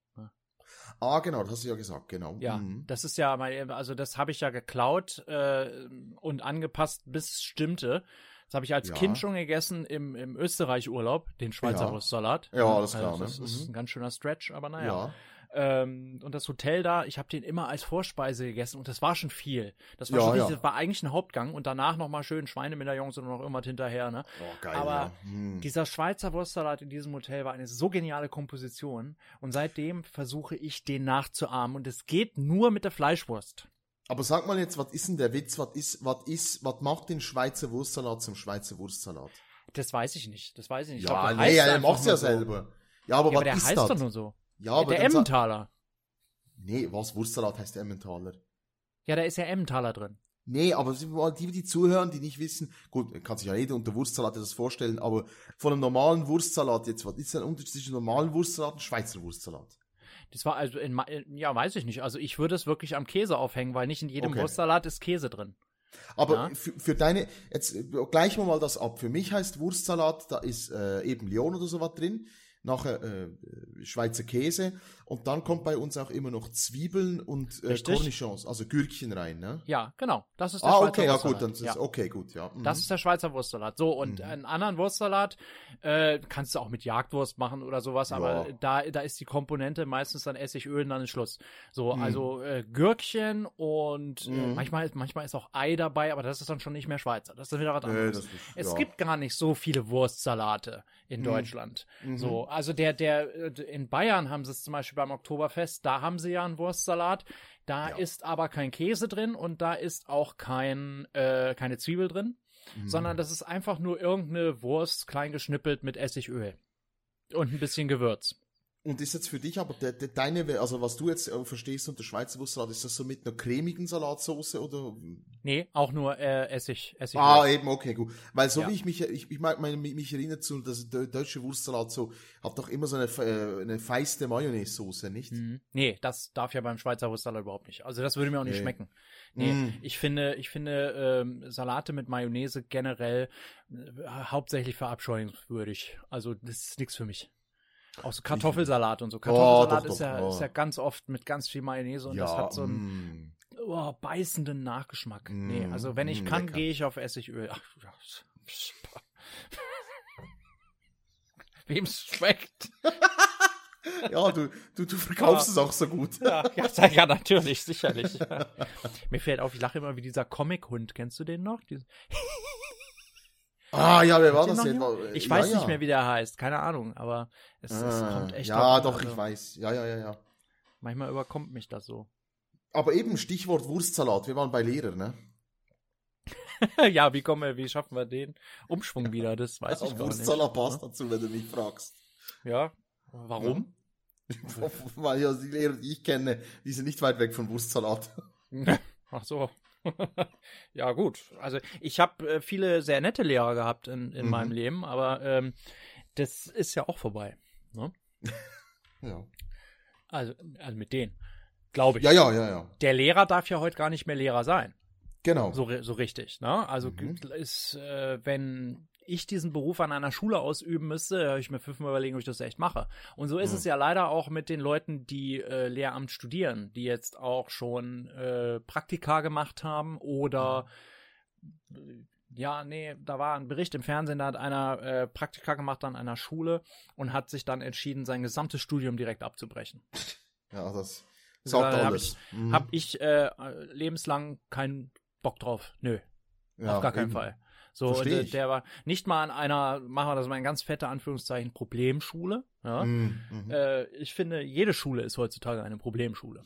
Ne? Ah, genau, das hast du ja gesagt, genau. Ja, Mhm. das ist ja mein, also das habe ich ja geklaut äh, und angepasst, bis es stimmte. Das habe ich als Ja. Kind schon gegessen im, im Österreich-Urlaub, den Schweizer Ja. Wurstsalat. Ja, alles klar, Also das ne? ist Mhm. ein ganz schöner Stretch, aber naja. Ja. Ähm, und das Hotel da, ich habe den immer als Vorspeise gegessen und das war schon viel. Das war Ja, schon ja. das war eigentlich ein Hauptgang und danach nochmal schön Schweinemedaillons und noch irgendwas hinterher, ne? Oh, geil, Aber ja. Mhm. Dieser Schweizer Wurstsalat in diesem Hotel war eine so geniale Komposition und seitdem versuche ich den nachzuahmen und es geht nur mit der Fleischwurst. Aber sag mal jetzt, was ist denn der Witz? Was ist, was ist, was macht den Schweizer Wurstsalat zum Schweizer Wurstsalat? Das weiß ich nicht. Das weiß ich nicht. Ich ja, glaub, das nee, er macht's ja so. selber. Ja, aber Ja, aber was der ist heißt das? doch nur so. Ja, aber der Emmentaler. Nee, was? Wurstsalat heißt Emmentaler. Ja, da ist ja Emmentaler drin. Nee, aber die, die zuhören, die nicht wissen, gut, kann sich ja jeder unter Wurstsalat das vorstellen, aber von einem normalen Wurstsalat jetzt, was ist der Unterschied zwischen normalen Wurstsalat und Schweizer Wurstsalat? Das war also in, ja, weiß ich nicht. Also ich würde es wirklich am Käse aufhängen, weil nicht in jedem Okay. Wurstsalat ist Käse drin. Aber Ja. für, für deine, jetzt äh, gleichen wir mal das ab. Für mich heißt Wurstsalat, da ist äh, eben Lyon oder sowas drin, nachher äh, Schweizer Käse und dann kommt bei uns auch immer noch Zwiebeln und äh. Cornichons, also Gürkchen rein, ne? Ja, genau. Das ist der Ah, Schweizer okay, ja Wurstsalat. gut, dann ist ja. okay, gut, ja. Mhm. Das ist der Schweizer Wurstsalat. So, und Mhm. einen anderen Wurstsalat äh, kannst du auch mit Jagdwurst machen oder sowas, aber Ja. da, da ist die Komponente meistens dann Essigöl und dann ist Schluss. So, Mhm. also äh, Gürkchen und äh, Mhm. manchmal, manchmal ist auch Ei dabei, aber das ist dann schon nicht mehr Schweizer. Das ist dann wieder was Nee, anderes. das ist, es ja. gibt gar nicht so viele Wurstsalate in Mhm. Deutschland. Mhm. So, also der, der, äh, in Bayern haben sie es zum Beispiel beim Oktoberfest, da haben sie ja einen Wurstsalat. Da Ja. ist aber kein Käse drin und da ist auch kein, äh, keine Zwiebel drin, Mhm. sondern das ist einfach nur irgendeine Wurst klein geschnippelt mit Essigöl. Und ein bisschen Gewürz. Und ist jetzt für dich aber de, de, deine, also was du jetzt äh, verstehst unter Schweizer Wurstsalat, ist das so mit einer cremigen Salatsauce oder? Nee, auch nur äh, Essig, Essigöl. Ah, eben, okay, gut. Weil so Ja. wie ich mich, ich, ich mag meine, mich erinnert zu, dass der deutsche Wurstsalat so, hat doch immer so eine, äh, eine feiste Mayonnaise-Soße, nicht? Mhm. Nee, das darf ja beim Schweizer Wurstsalat überhaupt nicht. Also das würde mir auch nicht Nee. schmecken. Nee, Mm. ich finde, ich finde ähm, Salate mit Mayonnaise generell äh, hauptsächlich verabscheuungswürdig. Also das ist nichts für mich. Auch so Kartoffelsalat und so. Kartoffelsalat Oh, doch, ist, ja, doch, oh. ist ja ganz oft mit ganz viel Mayonnaise und das hat so einen mm. oh, beißenden Nachgeschmack. Mm, Nee, also wenn ich mm, kann, gehe ich auf Essigöl. Ach, ja. Wem es schmeckt. Ja, du, du, du verkaufst Ja. es auch so gut. Ja, ja, ja natürlich, sicherlich. Mir fällt auf, ich lache immer wie dieser Comic-Hund. Kennst du den noch? Ah, ja, wer war das denn? War- Ich ja, weiß ja. nicht mehr, wie der heißt. Keine Ahnung, aber es, es Ah, kommt echt Ja, drauf an, doch, also ich weiß. Ja, ja, ja, ja. Manchmal überkommt mich das so. Aber eben Stichwort Wurstsalat. Wir waren bei Lehrer, ne? ja, wie kommen wir, wie schaffen wir den Umschwung wieder? Das weiß ich gar Wurstsalat nicht. passt dazu, wenn du mich fragst. Ja. Warum? Weil ja die Lehrer, die ich kenne, die sind nicht weit weg von Wurstsalat. Ach so. ja, gut. Also ich habe äh, viele sehr nette Lehrer gehabt in, in Mhm. meinem Leben, aber ähm, das ist ja auch vorbei. Ne? Ja. Also, also mit denen. Glaube ich. Ja, ja, ja, ja. Der Lehrer darf ja heute gar nicht mehr Lehrer sein. Genau. So, so richtig. Ne? Also Mhm. ist, äh, wenn ich diesen Beruf an einer Schule ausüben müsste, höre ich mir fünfmal überlegen, ob ich das echt mache. Und so ist Mhm. es ja leider auch mit den Leuten, die äh, Lehramt studieren, die jetzt auch schon äh, Praktika gemacht haben oder Mhm. ja, nee, da war ein Bericht im Fernsehen, da hat einer äh, Praktika gemacht an einer Schule und hat sich dann entschieden, sein gesamtes Studium direkt abzubrechen. Ja, das Ja, sagt da hab alles. Mhm. Hab ich äh, lebenslang keinen Bock drauf. Nö. Ja, auf gar keinen eben. Fall. So, der, ich. der war nicht mal an einer, machen wir das mal in ganz fette Anführungszeichen, Problemschule. Ja? Mhm, mhm. Äh, ich finde, jede Schule ist heutzutage eine Problemschule.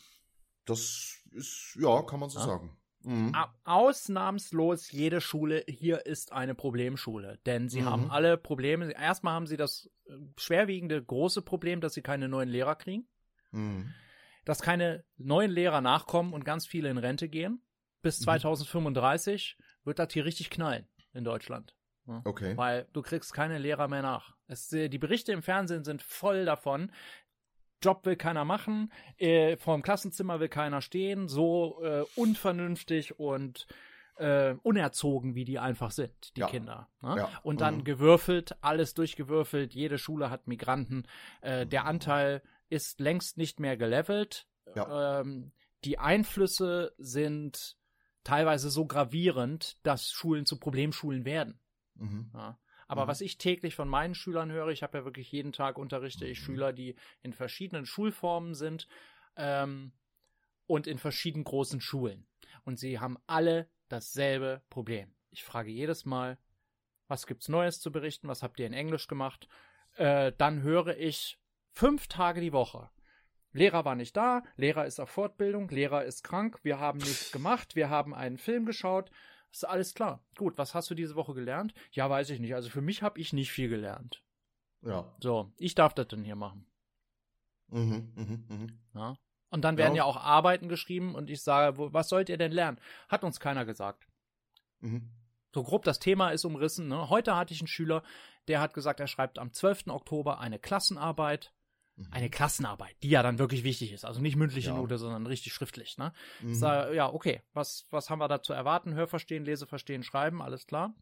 Das ist, ja, kann man so Ja. sagen. Mhm. Ausnahmslos jede Schule hier ist eine Problemschule, denn sie Mhm. haben alle Probleme. Erstmal haben sie das äh, schwerwiegende große Problem, dass sie keine neuen Lehrer kriegen, Mhm. dass keine neuen Lehrer nachkommen und ganz viele in Rente gehen. Bis Mhm. 2035 wird das hier richtig knallen in Deutschland. Okay. Weil du kriegst keine Lehrer mehr nach. Es, die Berichte im Fernsehen sind voll davon. Job will keiner machen, äh, vorm Klassenzimmer will keiner stehen, so äh, unvernünftig und äh, unerzogen, wie die einfach sind, die Ja. Kinder. Ne? Ja. Und dann Mhm. gewürfelt, alles durchgewürfelt, jede Schule hat Migranten. Äh, der Mhm. Anteil ist längst nicht mehr gelevelt. Ja. Ähm, die Einflüsse sind teilweise so gravierend, dass Schulen zu Problemschulen werden. Mhm. Ja. Aber Mhm. was ich täglich von meinen Schülern höre, ich habe ja wirklich jeden Tag unterrichte ich Mhm. Schüler, die in verschiedenen Schulformen sind ähm, und in verschiedenen großen Schulen. Und sie haben alle dasselbe Problem. Ich frage jedes Mal, was gibt's Neues zu berichten? Was habt ihr in Englisch gemacht? Äh, dann höre ich fünf Tage die Woche. Lehrer war nicht da, Lehrer ist auf Fortbildung, Lehrer ist krank, wir haben nichts gemacht, wir haben einen Film geschaut. Ist alles klar. Gut, was hast du diese Woche gelernt? Ja, weiß ich nicht. Also für mich habe ich nicht viel gelernt. Ja. So, ich darf das denn hier machen. Mhm. Mhm. Mhm. Ja? Und dann werden Ja. ja auch Arbeiten geschrieben und ich sage, wo, was sollt ihr denn lernen? Hat uns keiner gesagt. Mhm. So grob das Thema ist umrissen. Ne? Heute hatte ich einen Schüler, der hat gesagt, er schreibt am 12. Oktober eine Klassenarbeit. Mhm. Eine Klassenarbeit, die ja dann wirklich wichtig ist. Also nicht mündliche ja. Note, sondern richtig schriftlich. Ne? Mhm. Sag, ja, okay, was, was haben wir da zu erwarten? Hörverstehen, Leseverstehen, Schreiben, alles klar.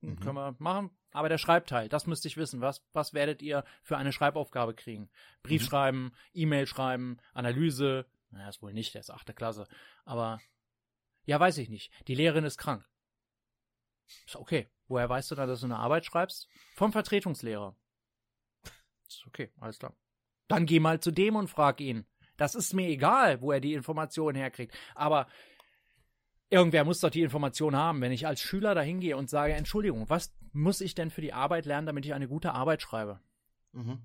Mhm. Können wir machen. Aber der Schreibteil, das müsste ich wissen. Was, was werdet ihr für eine Schreibaufgabe kriegen? Brief mhm. schreiben, E-Mail schreiben, Analyse. Naja, ist wohl nicht, der ist achte Klasse. Aber, ja, weiß ich nicht. Die Lehrerin ist krank. Ist okay. Woher weißt du da, dass du eine Arbeit schreibst? Vom Vertretungslehrer. Ist okay, alles klar. Dann geh mal zu dem und frag ihn. Das ist mir egal, wo er die Informationen herkriegt. Aber irgendwer muss doch die Information haben. Wenn ich als Schüler da hingehe und sage, Entschuldigung, was muss ich denn für die Arbeit lernen, damit ich eine gute Arbeit schreibe? Mhm.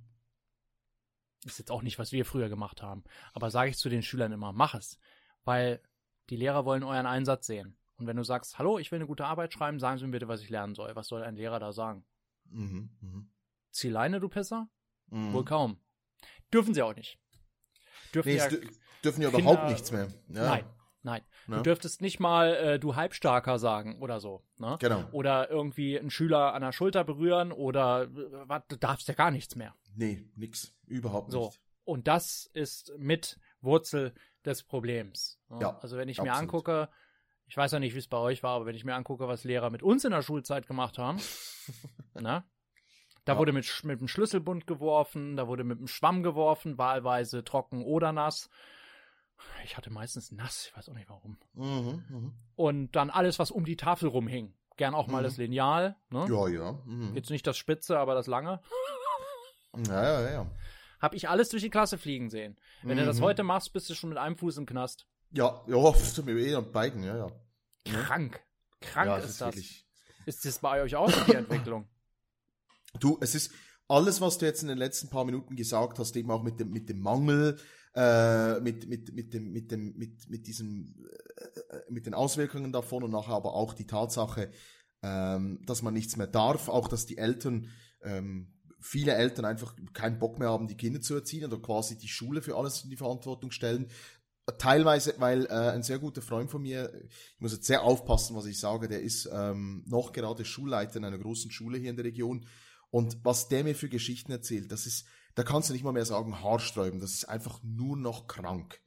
Ist jetzt auch nicht, was wir früher gemacht haben. Aber sage ich zu den Schülern immer, mach es. Weil die Lehrer wollen euren Einsatz sehen. Und wenn du sagst, hallo, ich will eine gute Arbeit schreiben, sagen Sie mir bitte, was ich lernen soll. Was soll ein Lehrer da sagen? Mhm, mh. Zieh Leine, du Pisser? Mhm. Wohl kaum. Dürfen sie auch nicht. Dürfen nee, ja, dürfen ja Kinder, überhaupt nichts mehr. Ja. Nein, nein. Ne? Du dürftest nicht mal äh, du Halbstarker sagen oder so. Ne? Genau. Oder irgendwie einen Schüler an der Schulter berühren oder äh, was, du darfst ja gar nichts mehr. Nee, nix. Überhaupt so. nicht. Und das ist mit Wurzel des Problems. Ne? Ja, also wenn ich absolut. mir angucke, ich weiß ja nicht, wie es bei euch war, aber wenn ich mir angucke, was Lehrer mit uns in der Schulzeit gemacht haben, ne? Da ja. wurde mit, mit dem Schlüsselbund geworfen, da wurde mit dem Schwamm geworfen, wahlweise trocken oder nass. Ich hatte meistens nass, ich weiß auch nicht warum. Mhm, mh. Und dann alles, was um die Tafel rumhing. Gern auch mal mhm. das Lineal. Ne? Ja, ja. Mhm. Jetzt nicht das Spitze, aber das Lange. Ja, ja, ja. Hab ich alles durch die Klasse fliegen sehen. Wenn du das mhm. heute machst, bist du schon mit einem Fuß im Knast. Ja, ja, mit eh an beiden, ja, ja. Krank. Krank ja, ist, ist das. Wirklich... Ist das bei euch auch die Entwicklung? Du, es ist alles, was du jetzt in den letzten paar Minuten gesagt hast, eben auch mit dem, mit dem Mangel, äh, mit, mit, mit dem, mit dem, mit, mit diesem, äh, mit den Auswirkungen davon und nachher aber auch die Tatsache, ähm, dass man nichts mehr darf, auch dass die Eltern, ähm, viele Eltern einfach keinen Bock mehr haben, die Kinder zu erziehen oder quasi die Schule für alles in die Verantwortung stellen. Teilweise, weil äh, ein sehr guter Freund von mir, ich muss jetzt sehr aufpassen, was ich sage, der ist ähm, noch gerade Schulleiter in einer großen Schule hier in der Region und was der mir für Geschichten erzählt, das ist, da kannst du nicht mal mehr sagen Haarsträuben, das ist einfach nur noch krank.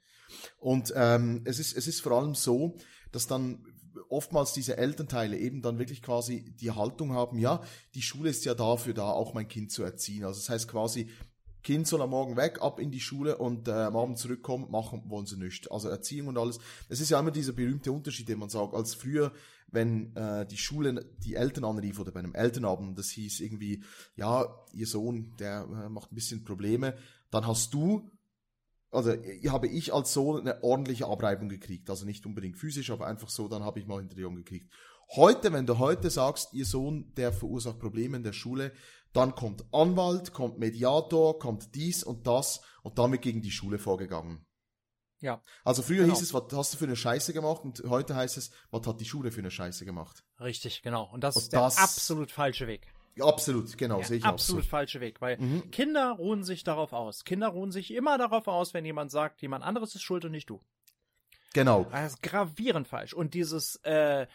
Und ähm, es, ist, es ist vor allem so, dass dann oftmals diese Elternteile eben dann wirklich quasi die Haltung haben, ja, die Schule ist ja dafür da, auch mein Kind zu erziehen. Also das heißt quasi, Kind soll am Morgen weg, ab in die Schule und äh, am Abend zurückkommen, machen wollen sie nicht. Also Erziehung und alles. Es ist ja immer dieser berühmte Unterschied, den man sagt, als früher wenn äh, die Schule die Eltern anrief oder bei einem Elternabend, das hieß irgendwie, ja, ihr Sohn, der äh, macht ein bisschen Probleme, dann hast du, also habe ich als Sohn eine ordentliche Abreibung gekriegt, also nicht unbedingt physisch, aber einfach so, dann habe ich mal hinter die Ohren gekriegt. Heute, wenn du heute sagst, ihr Sohn, der verursacht Probleme in der Schule, dann kommt Anwalt, kommt Mediator, kommt dies und das und damit gegen die Schule vorgegangen. Ja. Also früher genau. hieß es, was hast du für eine Scheiße gemacht und heute heißt es, was hat die Schule für eine Scheiße gemacht. Richtig, genau. Und das und ist der absolut falsche Weg. Absolut, genau, ja, sehe ich absolut auch so. falsche Weg, weil mhm. Kinder ruhen sich darauf aus. Kinder ruhen sich immer darauf aus, wenn jemand sagt, jemand anderes ist schuld und nicht du. Genau. Das ist gravierend falsch. Und dieses, äh,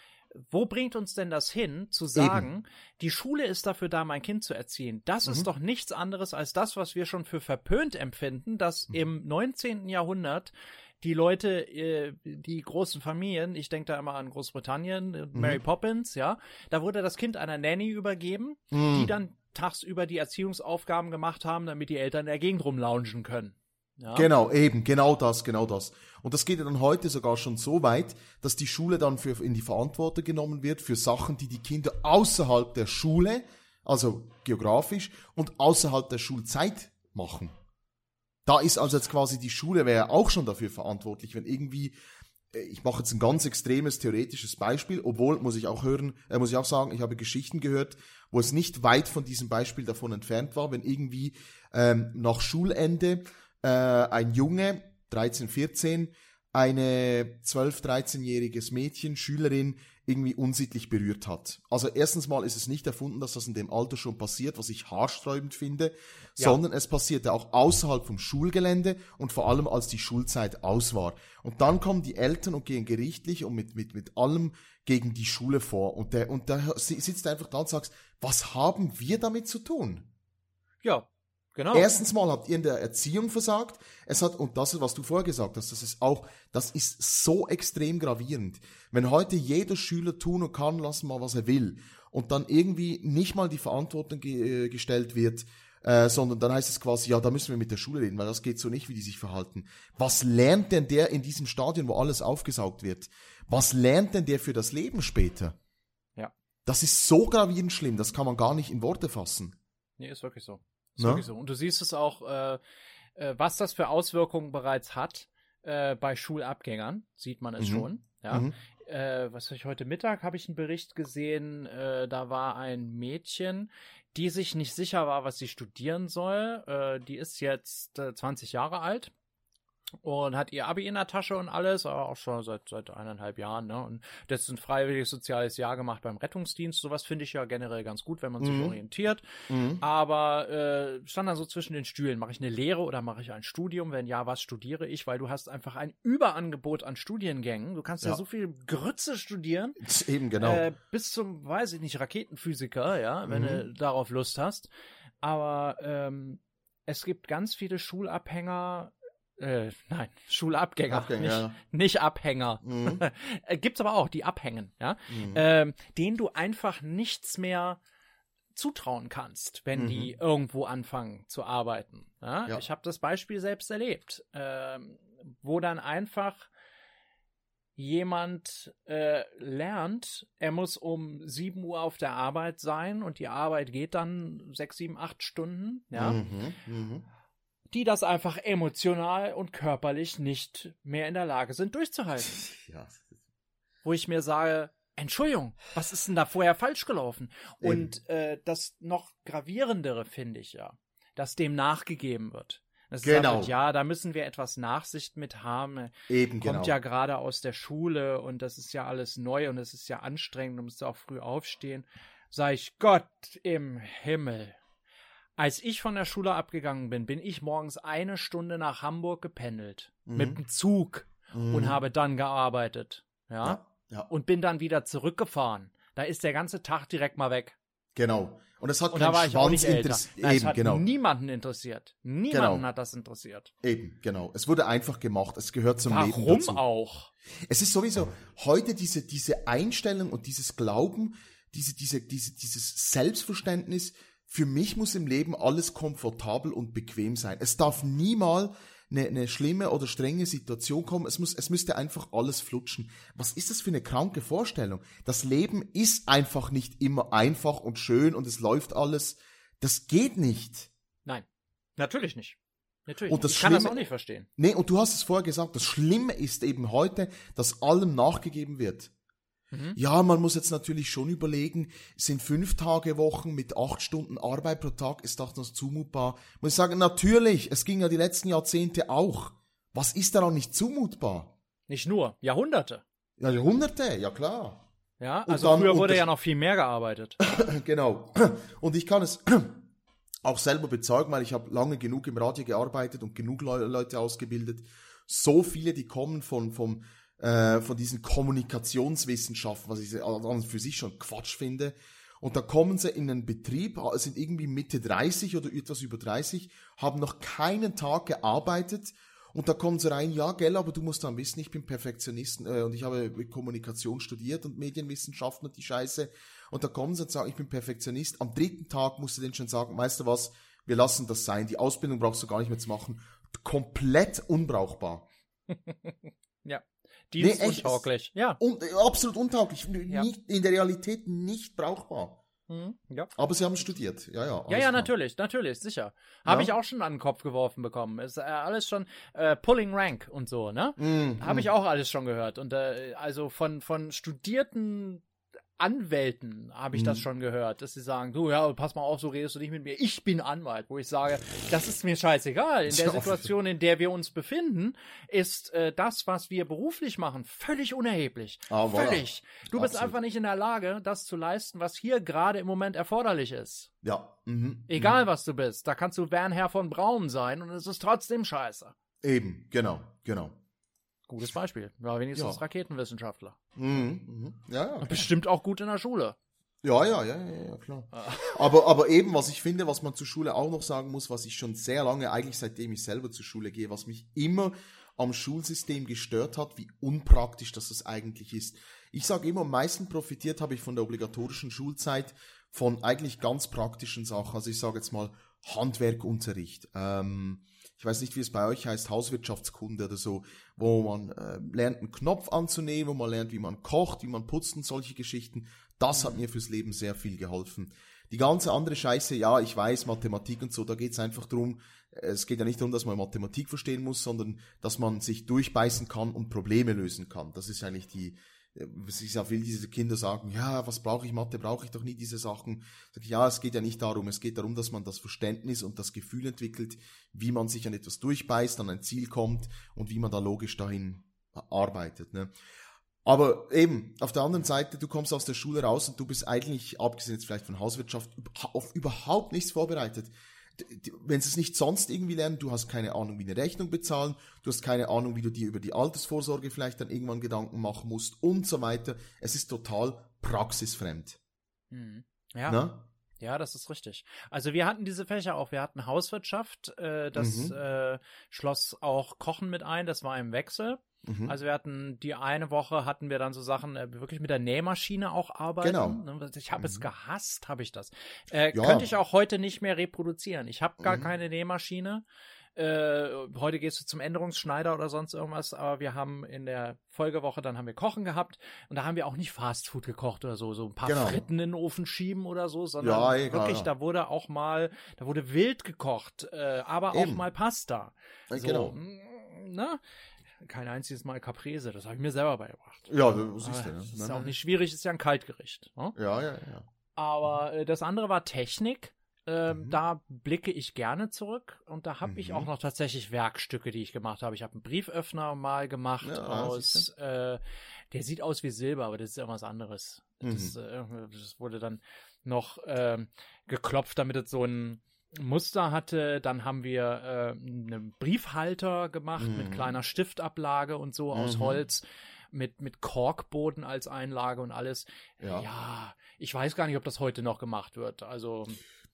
wo bringt uns denn das hin, zu sagen, Eben. die Schule ist dafür da, mein Kind zu erziehen? Das mhm. ist doch nichts anderes als das, was wir schon für verpönt empfinden, dass mhm. im 19. Jahrhundert die Leute, äh, die großen Familien, ich denke da immer an Großbritannien, äh, mhm. Mary Poppins, ja, da wurde das Kind einer Nanny übergeben, mhm. die dann tagsüber die Erziehungsaufgaben gemacht haben, damit die Eltern in der Gegend rumloungen können. Ja. Genau, eben, genau das, genau das. Und das geht ja dann heute sogar schon so weit, dass die Schule dann für, in die Verantwortung genommen wird für Sachen, die die Kinder außerhalb der Schule, also geografisch und außerhalb der Schulzeit machen. Da ist also jetzt quasi die Schule wäre auch schon dafür verantwortlich, wenn irgendwie äh, ich mache jetzt ein ganz extremes theoretisches Beispiel, obwohl muss ich auch hören, äh, muss ich auch sagen, ich habe Geschichten gehört, wo es nicht weit von diesem Beispiel davon entfernt war, wenn irgendwie ähm, nach Schulende äh, ein Junge, 13, 14, eine 12, 13-jähriges Mädchen, Schülerin, irgendwie unsittlich berührt hat. Also erstens mal ist es nicht erfunden, dass das in dem Alter schon passiert, was ich haarsträubend finde, ja. sondern es passierte auch außerhalb vom Schulgelände und vor allem als die Schulzeit aus war. Und dann kommen die Eltern und gehen gerichtlich und mit, mit, mit allem gegen die Schule vor. Und der, und da sitzt einfach da und sagt, was haben wir damit zu tun? Ja, Genau. Erstens mal habt ihr in der Erziehung versagt. Es hat, und das ist, was du vorher gesagt hast, das ist auch, das ist so extrem gravierend. Wenn heute jeder Schüler tun und kann lassen mal, was er will, und dann irgendwie nicht mal die Verantwortung ge äh, gestellt wird, äh, sondern dann heißt es quasi, ja, da müssen wir mit der Schule reden, weil das geht so nicht, wie die sich verhalten. Was lernt denn der in diesem Stadion, wo alles aufgesaugt wird? Was lernt denn der für das Leben später? Ja. Das ist so gravierend schlimm, das kann man gar nicht in Worte fassen. Nee, ist wirklich so. Ist wirklich so. Und du siehst es auch, äh, äh, was das für Auswirkungen bereits hat äh, bei Schulabgängern, sieht man es mhm. schon. Ja. Mhm. Äh, was habe ich heute Mittag habe ich einen Bericht gesehen, äh, da war ein Mädchen, die sich nicht sicher war, was sie studieren soll. Äh, die ist jetzt 20 Jahre alt und hat ihr Abi in der Tasche und alles, aber auch schon seit seit eineinhalb Jahren. Ne? Und das ist ein freiwilliges soziales Jahr gemacht beim Rettungsdienst. Sowas finde ich ja generell ganz gut, wenn man sich mhm. orientiert. Mhm. Aber äh, stand dann so zwischen den Stühlen: Mache ich eine Lehre oder mache ich ein Studium? Wenn ja, was studiere ich? Weil du hast einfach ein Überangebot an Studiengängen. Du kannst ja, ja so viel Grütze studieren. Eben genau. Äh, bis zum, weiß ich nicht, Raketenphysiker, ja, wenn mhm. du darauf Lust hast. Aber ähm, es gibt ganz viele Schulabhänger, äh, nein, Schulabgänger, Abgänger, nicht, nicht Abhänger. Mhm. Äh, gibt's aber auch, die abhängen, ja, mhm. ähm, denen du einfach nichts mehr zutrauen kannst, wenn mhm. die irgendwo anfangen zu arbeiten. Ja? ja. Ich habe das Beispiel selbst erlebt, ähm, wo dann einfach jemand äh, lernt, er muss um 7 Uhr auf der Arbeit sein und die Arbeit geht dann sechs, sieben, acht Stunden, ja. Mhm, mh die das einfach emotional und körperlich nicht mehr in der Lage sind durchzuhalten. Ja. Wo ich mir sage, Entschuldigung, was ist denn da vorher falsch gelaufen? Und äh, das noch gravierendere finde ich ja, dass dem nachgegeben wird. Das genau. Sagt, ja, da müssen wir etwas Nachsicht mit haben. Eben, Kommt genau. ja gerade aus der Schule und das ist ja alles neu und es ist ja anstrengend, du musst auch früh aufstehen. Sag ich, Gott im Himmel. Als ich von der Schule abgegangen bin, bin ich morgens eine Stunde nach Hamburg gependelt. Mhm. Mit dem Zug. Mhm. Und habe dann gearbeitet. Ja? ja? Ja, Und bin dann wieder zurückgefahren. Da ist der ganze Tag direkt mal weg. Genau. Und das hat und da war ich auch nicht. Nein, Eben, hat genau. niemanden interessiert. Niemanden genau. hat das interessiert. Eben, genau. Es wurde einfach gemacht. Es gehört zum Warum Leben dazu. Warum auch? Es ist sowieso heute diese, diese Einstellung und dieses Glauben, diese, diese, diese, dieses Selbstverständnis, für mich muss im Leben alles komfortabel und bequem sein. Es darf niemals eine, eine schlimme oder strenge Situation kommen. Es muss, es müsste einfach alles flutschen. Was ist das für eine kranke Vorstellung? Das Leben ist einfach nicht immer einfach und schön und es läuft alles. Das geht nicht. Nein, natürlich nicht. Natürlich. Und das ich kann das auch nicht verstehen. Nee, und du hast es vorher gesagt, das Schlimme ist eben heute, dass allem nachgegeben wird. Mhm. Ja, man muss jetzt natürlich schon überlegen, sind fünf Tage Wochen mit acht Stunden Arbeit pro Tag, ist das noch zumutbar? Muss ich sagen, natürlich, es ging ja die letzten Jahrzehnte auch. Was ist daran nicht zumutbar? Nicht nur, Jahrhunderte. Ja, Jahrhunderte, ja klar. Ja, also dann, früher wurde ja noch viel mehr gearbeitet. genau. Und ich kann es auch selber bezeugen, weil ich habe lange genug im Radio gearbeitet und genug Leute ausgebildet. So viele, die kommen von, vom äh, von diesen Kommunikationswissenschaften, was ich an für sich schon Quatsch finde. Und da kommen sie in einen Betrieb, äh, sind irgendwie Mitte 30 oder etwas über 30, haben noch keinen Tag gearbeitet und da kommen sie rein, ja, gell, aber du musst dann wissen, ich bin Perfektionist äh, und ich habe Kommunikation studiert und Medienwissenschaften und die Scheiße. Und da kommen sie und sagen, ich bin Perfektionist. Am dritten Tag musst du denen schon sagen, weißt du was, wir lassen das sein. Die Ausbildung brauchst du gar nicht mehr zu machen. Komplett unbrauchbar. ja. Dienstuntauglich, nee, ja. Un absolut untauglich. Ja. Nicht, in der Realität nicht brauchbar. Mhm, ja. Aber sie haben studiert, ja, ja. Ja, ja, natürlich, natürlich, sicher. Habe ja. ich auch schon an den Kopf geworfen bekommen. Ist äh, alles schon äh, Pulling Rank und so, ne? Mm, Habe mm. ich auch alles schon gehört. Und äh, also von, von studierten Anwälten habe ich mhm. das schon gehört, dass sie sagen, du, ja, pass mal auf, so redest du nicht mit mir. Ich bin Anwalt, wo ich sage, das ist mir scheißegal. In der Situation, in der wir uns befinden, ist äh, das, was wir beruflich machen, völlig unerheblich. Oh, völlig. Du bist einfach nicht in der Lage, das zu leisten, was hier gerade im Moment erforderlich ist. Ja. Mhm. Egal, mhm. was du bist. Da kannst du Wernherr von Braun sein und es ist trotzdem scheiße. Eben, genau, genau. Gutes Beispiel. Ja, wenigstens ja. Raketenwissenschaftler. Mhm, mhm. Ja, ja Bestimmt auch gut in der Schule. Ja, ja, ja, ja, ja klar. aber, aber eben, was ich finde, was man zur Schule auch noch sagen muss, was ich schon sehr lange, eigentlich seitdem ich selber zur Schule gehe, was mich immer am Schulsystem gestört hat, wie unpraktisch das das eigentlich ist. Ich sage immer, am meisten profitiert habe ich von der obligatorischen Schulzeit von eigentlich ganz praktischen Sachen. Also ich sage jetzt mal Handwerkunterricht. Ähm, ich weiß nicht, wie es bei euch heißt, Hauswirtschaftskunde oder so, wo man äh, lernt, einen Knopf anzunehmen, wo man lernt, wie man kocht, wie man putzt und solche Geschichten. Das hat mir fürs Leben sehr viel geholfen. Die ganze andere Scheiße, ja, ich weiß, Mathematik und so, da geht's einfach drum, es geht ja nicht darum, dass man Mathematik verstehen muss, sondern dass man sich durchbeißen kann und Probleme lösen kann. Das ist eigentlich die, es ist ja viel diese Kinder sagen, ja, was brauche ich Mathe, brauche ich doch nie diese Sachen. Sag ich, ja, es geht ja nicht darum, es geht darum, dass man das Verständnis und das Gefühl entwickelt, wie man sich an etwas durchbeißt, an ein Ziel kommt und wie man da logisch dahin arbeitet. Ne? Aber eben, auf der anderen Seite, du kommst aus der Schule raus und du bist eigentlich, abgesehen jetzt vielleicht von Hauswirtschaft, auf überhaupt nichts vorbereitet. Wenn sie es nicht sonst irgendwie lernen, du hast keine Ahnung, wie eine Rechnung bezahlen, du hast keine Ahnung, wie du dir über die Altersvorsorge vielleicht dann irgendwann Gedanken machen musst und so weiter. Es ist total praxisfremd. Mhm. Ja. Na? Ja, das ist richtig. Also wir hatten diese Fächer auch. Wir hatten Hauswirtschaft, äh, das mhm. äh, schloss auch Kochen mit ein, das war im Wechsel. Mhm. Also wir hatten die eine Woche hatten wir dann so Sachen äh, wirklich mit der Nähmaschine auch arbeiten. Genau. Ne, ich habe mhm. es gehasst, habe ich das. Äh, ja. Könnte ich auch heute nicht mehr reproduzieren. Ich habe gar mhm. keine Nähmaschine. Äh, heute gehst du zum Änderungsschneider oder sonst irgendwas, aber wir haben in der Folgewoche, dann haben wir Kochen gehabt und da haben wir auch nicht Fastfood gekocht oder so, so ein paar genau. Fritten in den Ofen schieben oder so, sondern ja, egal, wirklich, ja. da wurde auch mal, da wurde wild gekocht, äh, aber Eben. auch mal Pasta. So, genau. Ne? kein einziges Mal Caprese. Das habe ich mir selber beigebracht. Ja, du siehst du. Ja. Das ist auch nicht schwierig, ist ja ein Kaltgericht. Ne? Ja, ja, ja. Aber äh, das andere war Technik. Ähm, mhm. Da blicke ich gerne zurück und da habe mhm. ich auch noch tatsächlich Werkstücke, die ich gemacht habe. Ich habe einen Brieföffner mal gemacht ja, aus, äh, der sieht aus wie Silber, aber das ist ja was anderes. Mhm. Das, äh, das, wurde dann noch äh, geklopft, damit es so ein Muster hatte. Dann haben wir äh, einen Briefhalter gemacht mhm. mit kleiner Stiftablage und so aus mhm. Holz. Mit, mit Korkboden als Einlage und alles. Ja. ja, ich weiß gar nicht, ob das heute noch gemacht wird. Also.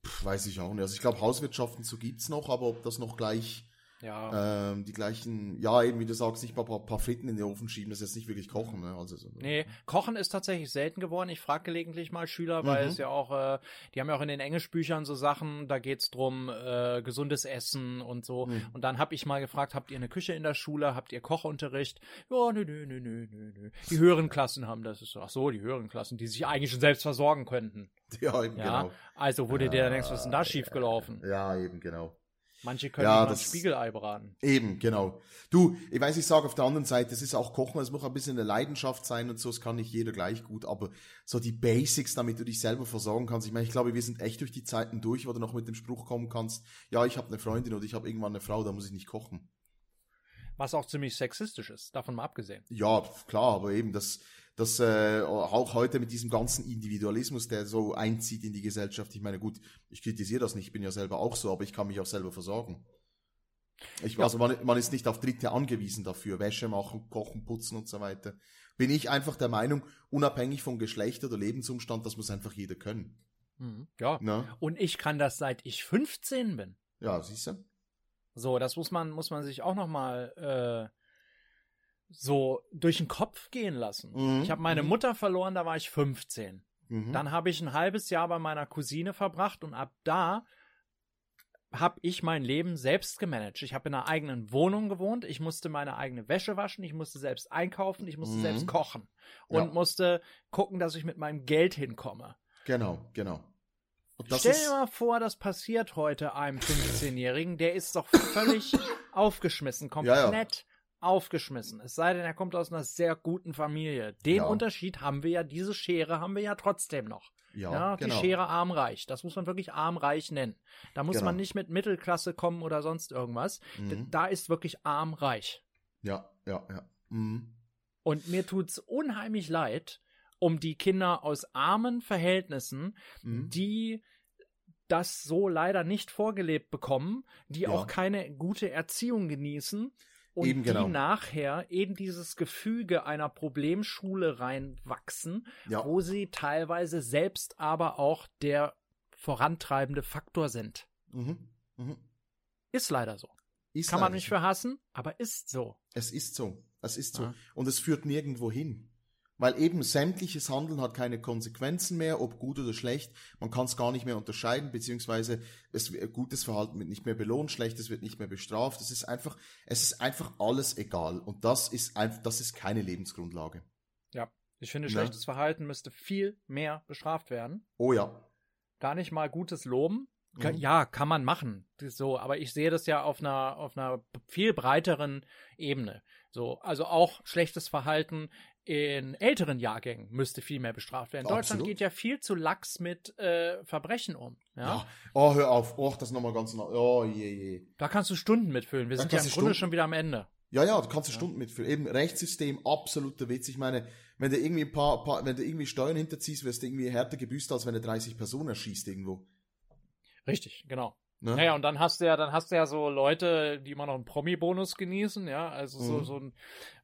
Pff, weiß ich auch nicht. Also ich glaube, Hauswirtschaften so gibt's noch, aber ob das noch gleich ja. Ähm, die gleichen, ja, eben wie du sagst, nicht mal ein paar, paar Fritten in den Ofen schieben, das ist jetzt nicht wirklich kochen. Ne? Also, so, nee, kochen ist tatsächlich selten geworden. Ich frage gelegentlich mal Schüler, weil mhm. es ja auch, äh, die haben ja auch in den Englischbüchern so Sachen, da geht's drum, äh, gesundes Essen und so. Mhm. Und dann habe ich mal gefragt, habt ihr eine Küche in der Schule, habt ihr Kochunterricht? Ja, nö, nö, nö, nö, nö. Die höheren Klassen haben das. Ist ach so, die höheren Klassen, die sich eigentlich schon selbst versorgen könnten. Ja, eben ja? genau. Also wurde ja, dir dann denkst, was ist denn da schiefgelaufen? Ja, eben genau. Manche können ja, das Spiegelei braten. Eben, genau. Du, ich weiß, ich sage auf der anderen Seite, das ist auch Kochen, es muss ein bisschen eine Leidenschaft sein und so, es kann nicht jeder gleich gut, aber so die Basics, damit du dich selber versorgen kannst. Ich meine, ich glaube, wir sind echt durch die Zeiten durch, wo du noch mit dem Spruch kommen kannst, ja, ich habe eine Freundin oder ich habe irgendwann eine Frau, da muss ich nicht kochen. Was auch ziemlich sexistisch ist, davon mal abgesehen. Ja, klar, aber eben das, das äh, auch heute mit diesem ganzen Individualismus, der so einzieht in die Gesellschaft. Ich meine, gut, ich kritisiere das nicht, ich bin ja selber auch so, aber ich kann mich auch selber versorgen. Ich, ja. Also man, man ist nicht auf Dritte angewiesen dafür, Wäsche machen, kochen, putzen und so weiter. Bin ich einfach der Meinung, unabhängig vom Geschlecht oder Lebensumstand, das muss einfach jeder können. Mhm. Ja. Na? Und ich kann das seit ich 15 bin. Ja, siehst du. So, das muss man, muss man sich auch nochmal äh, so durch den Kopf gehen lassen. Mhm. Ich habe meine mhm. Mutter verloren, da war ich 15. Mhm. Dann habe ich ein halbes Jahr bei meiner Cousine verbracht und ab da habe ich mein Leben selbst gemanagt. Ich habe in einer eigenen Wohnung gewohnt, ich musste meine eigene Wäsche waschen, ich musste selbst einkaufen, ich musste mhm. selbst kochen und ja. musste gucken, dass ich mit meinem Geld hinkomme. Genau, genau. Stell dir mal vor, das passiert heute einem 15-Jährigen, der ist doch völlig aufgeschmissen, komplett ja, ja aufgeschmissen. Es sei denn, er kommt aus einer sehr guten Familie. Den ja. Unterschied haben wir ja, diese Schere haben wir ja trotzdem noch. Ja, ja die genau. Schere arm-reich. Das muss man wirklich arm-reich nennen. Da muss genau. man nicht mit Mittelklasse kommen oder sonst irgendwas. Mhm. Da ist wirklich arm-reich. Ja, ja, ja. Mhm. Und mir tut's unheimlich leid um die Kinder aus armen Verhältnissen, mhm. die das so leider nicht vorgelebt bekommen, die ja. auch keine gute Erziehung genießen und Eben genau. die nachher in dieses Gefüge einer Problemschule reinwachsen, Ja. wo sie teilweise selbst aber auch der vorantreibende Faktor sind. Mhm. Mhm. Ist leider so. Ist Kann man nicht so. für hassen, aber ist so. Es ist so. Es ist so. Ja. Und es führt nirgendwo hin. Weil eben sämtliches Handeln hat keine Konsequenzen mehr, ob gut oder schlecht. Man kann es gar nicht mehr unterscheiden, beziehungsweise es, gutes Verhalten wird nicht mehr belohnt, schlechtes wird nicht mehr bestraft. Es ist einfach, es ist einfach alles egal. Und das ist einfach, das ist keine Lebensgrundlage. Ja. Ich finde, Ja. schlechtes Verhalten müsste viel mehr bestraft werden. Oh ja. Gar nicht mal gutes Loben. Mhm. Ja, kann man machen. So, aber ich sehe das ja auf einer, auf einer viel breiteren Ebene. So, also auch schlechtes Verhalten in älteren Jahrgängen müsste viel mehr bestraft werden. Deutschland Absolut. geht ja viel zu lax mit äh, Verbrechen um. Ja? Ja. Oh, hör auf. Oh, das nochmal ganz nah. Oh, je, je. Da kannst du Stunden mitfüllen. Wir Da sind ja im Grunde du schon wieder am Ende. Ja, ja, da kannst du Stunden mitführen. Eben Rechtssystem, absoluter Witz. Ich meine, wenn du irgendwie ein paar, paar wenn du irgendwie Steuern hinterziehst, wirst du irgendwie härter gebüßt, als wenn du 30 Personen erschießt irgendwo. Richtig, genau. Ne? Naja, und dann hast du ja, dann hast du ja so Leute, die immer noch einen Promi-Bonus genießen, ja, also so, Mhm. so ein,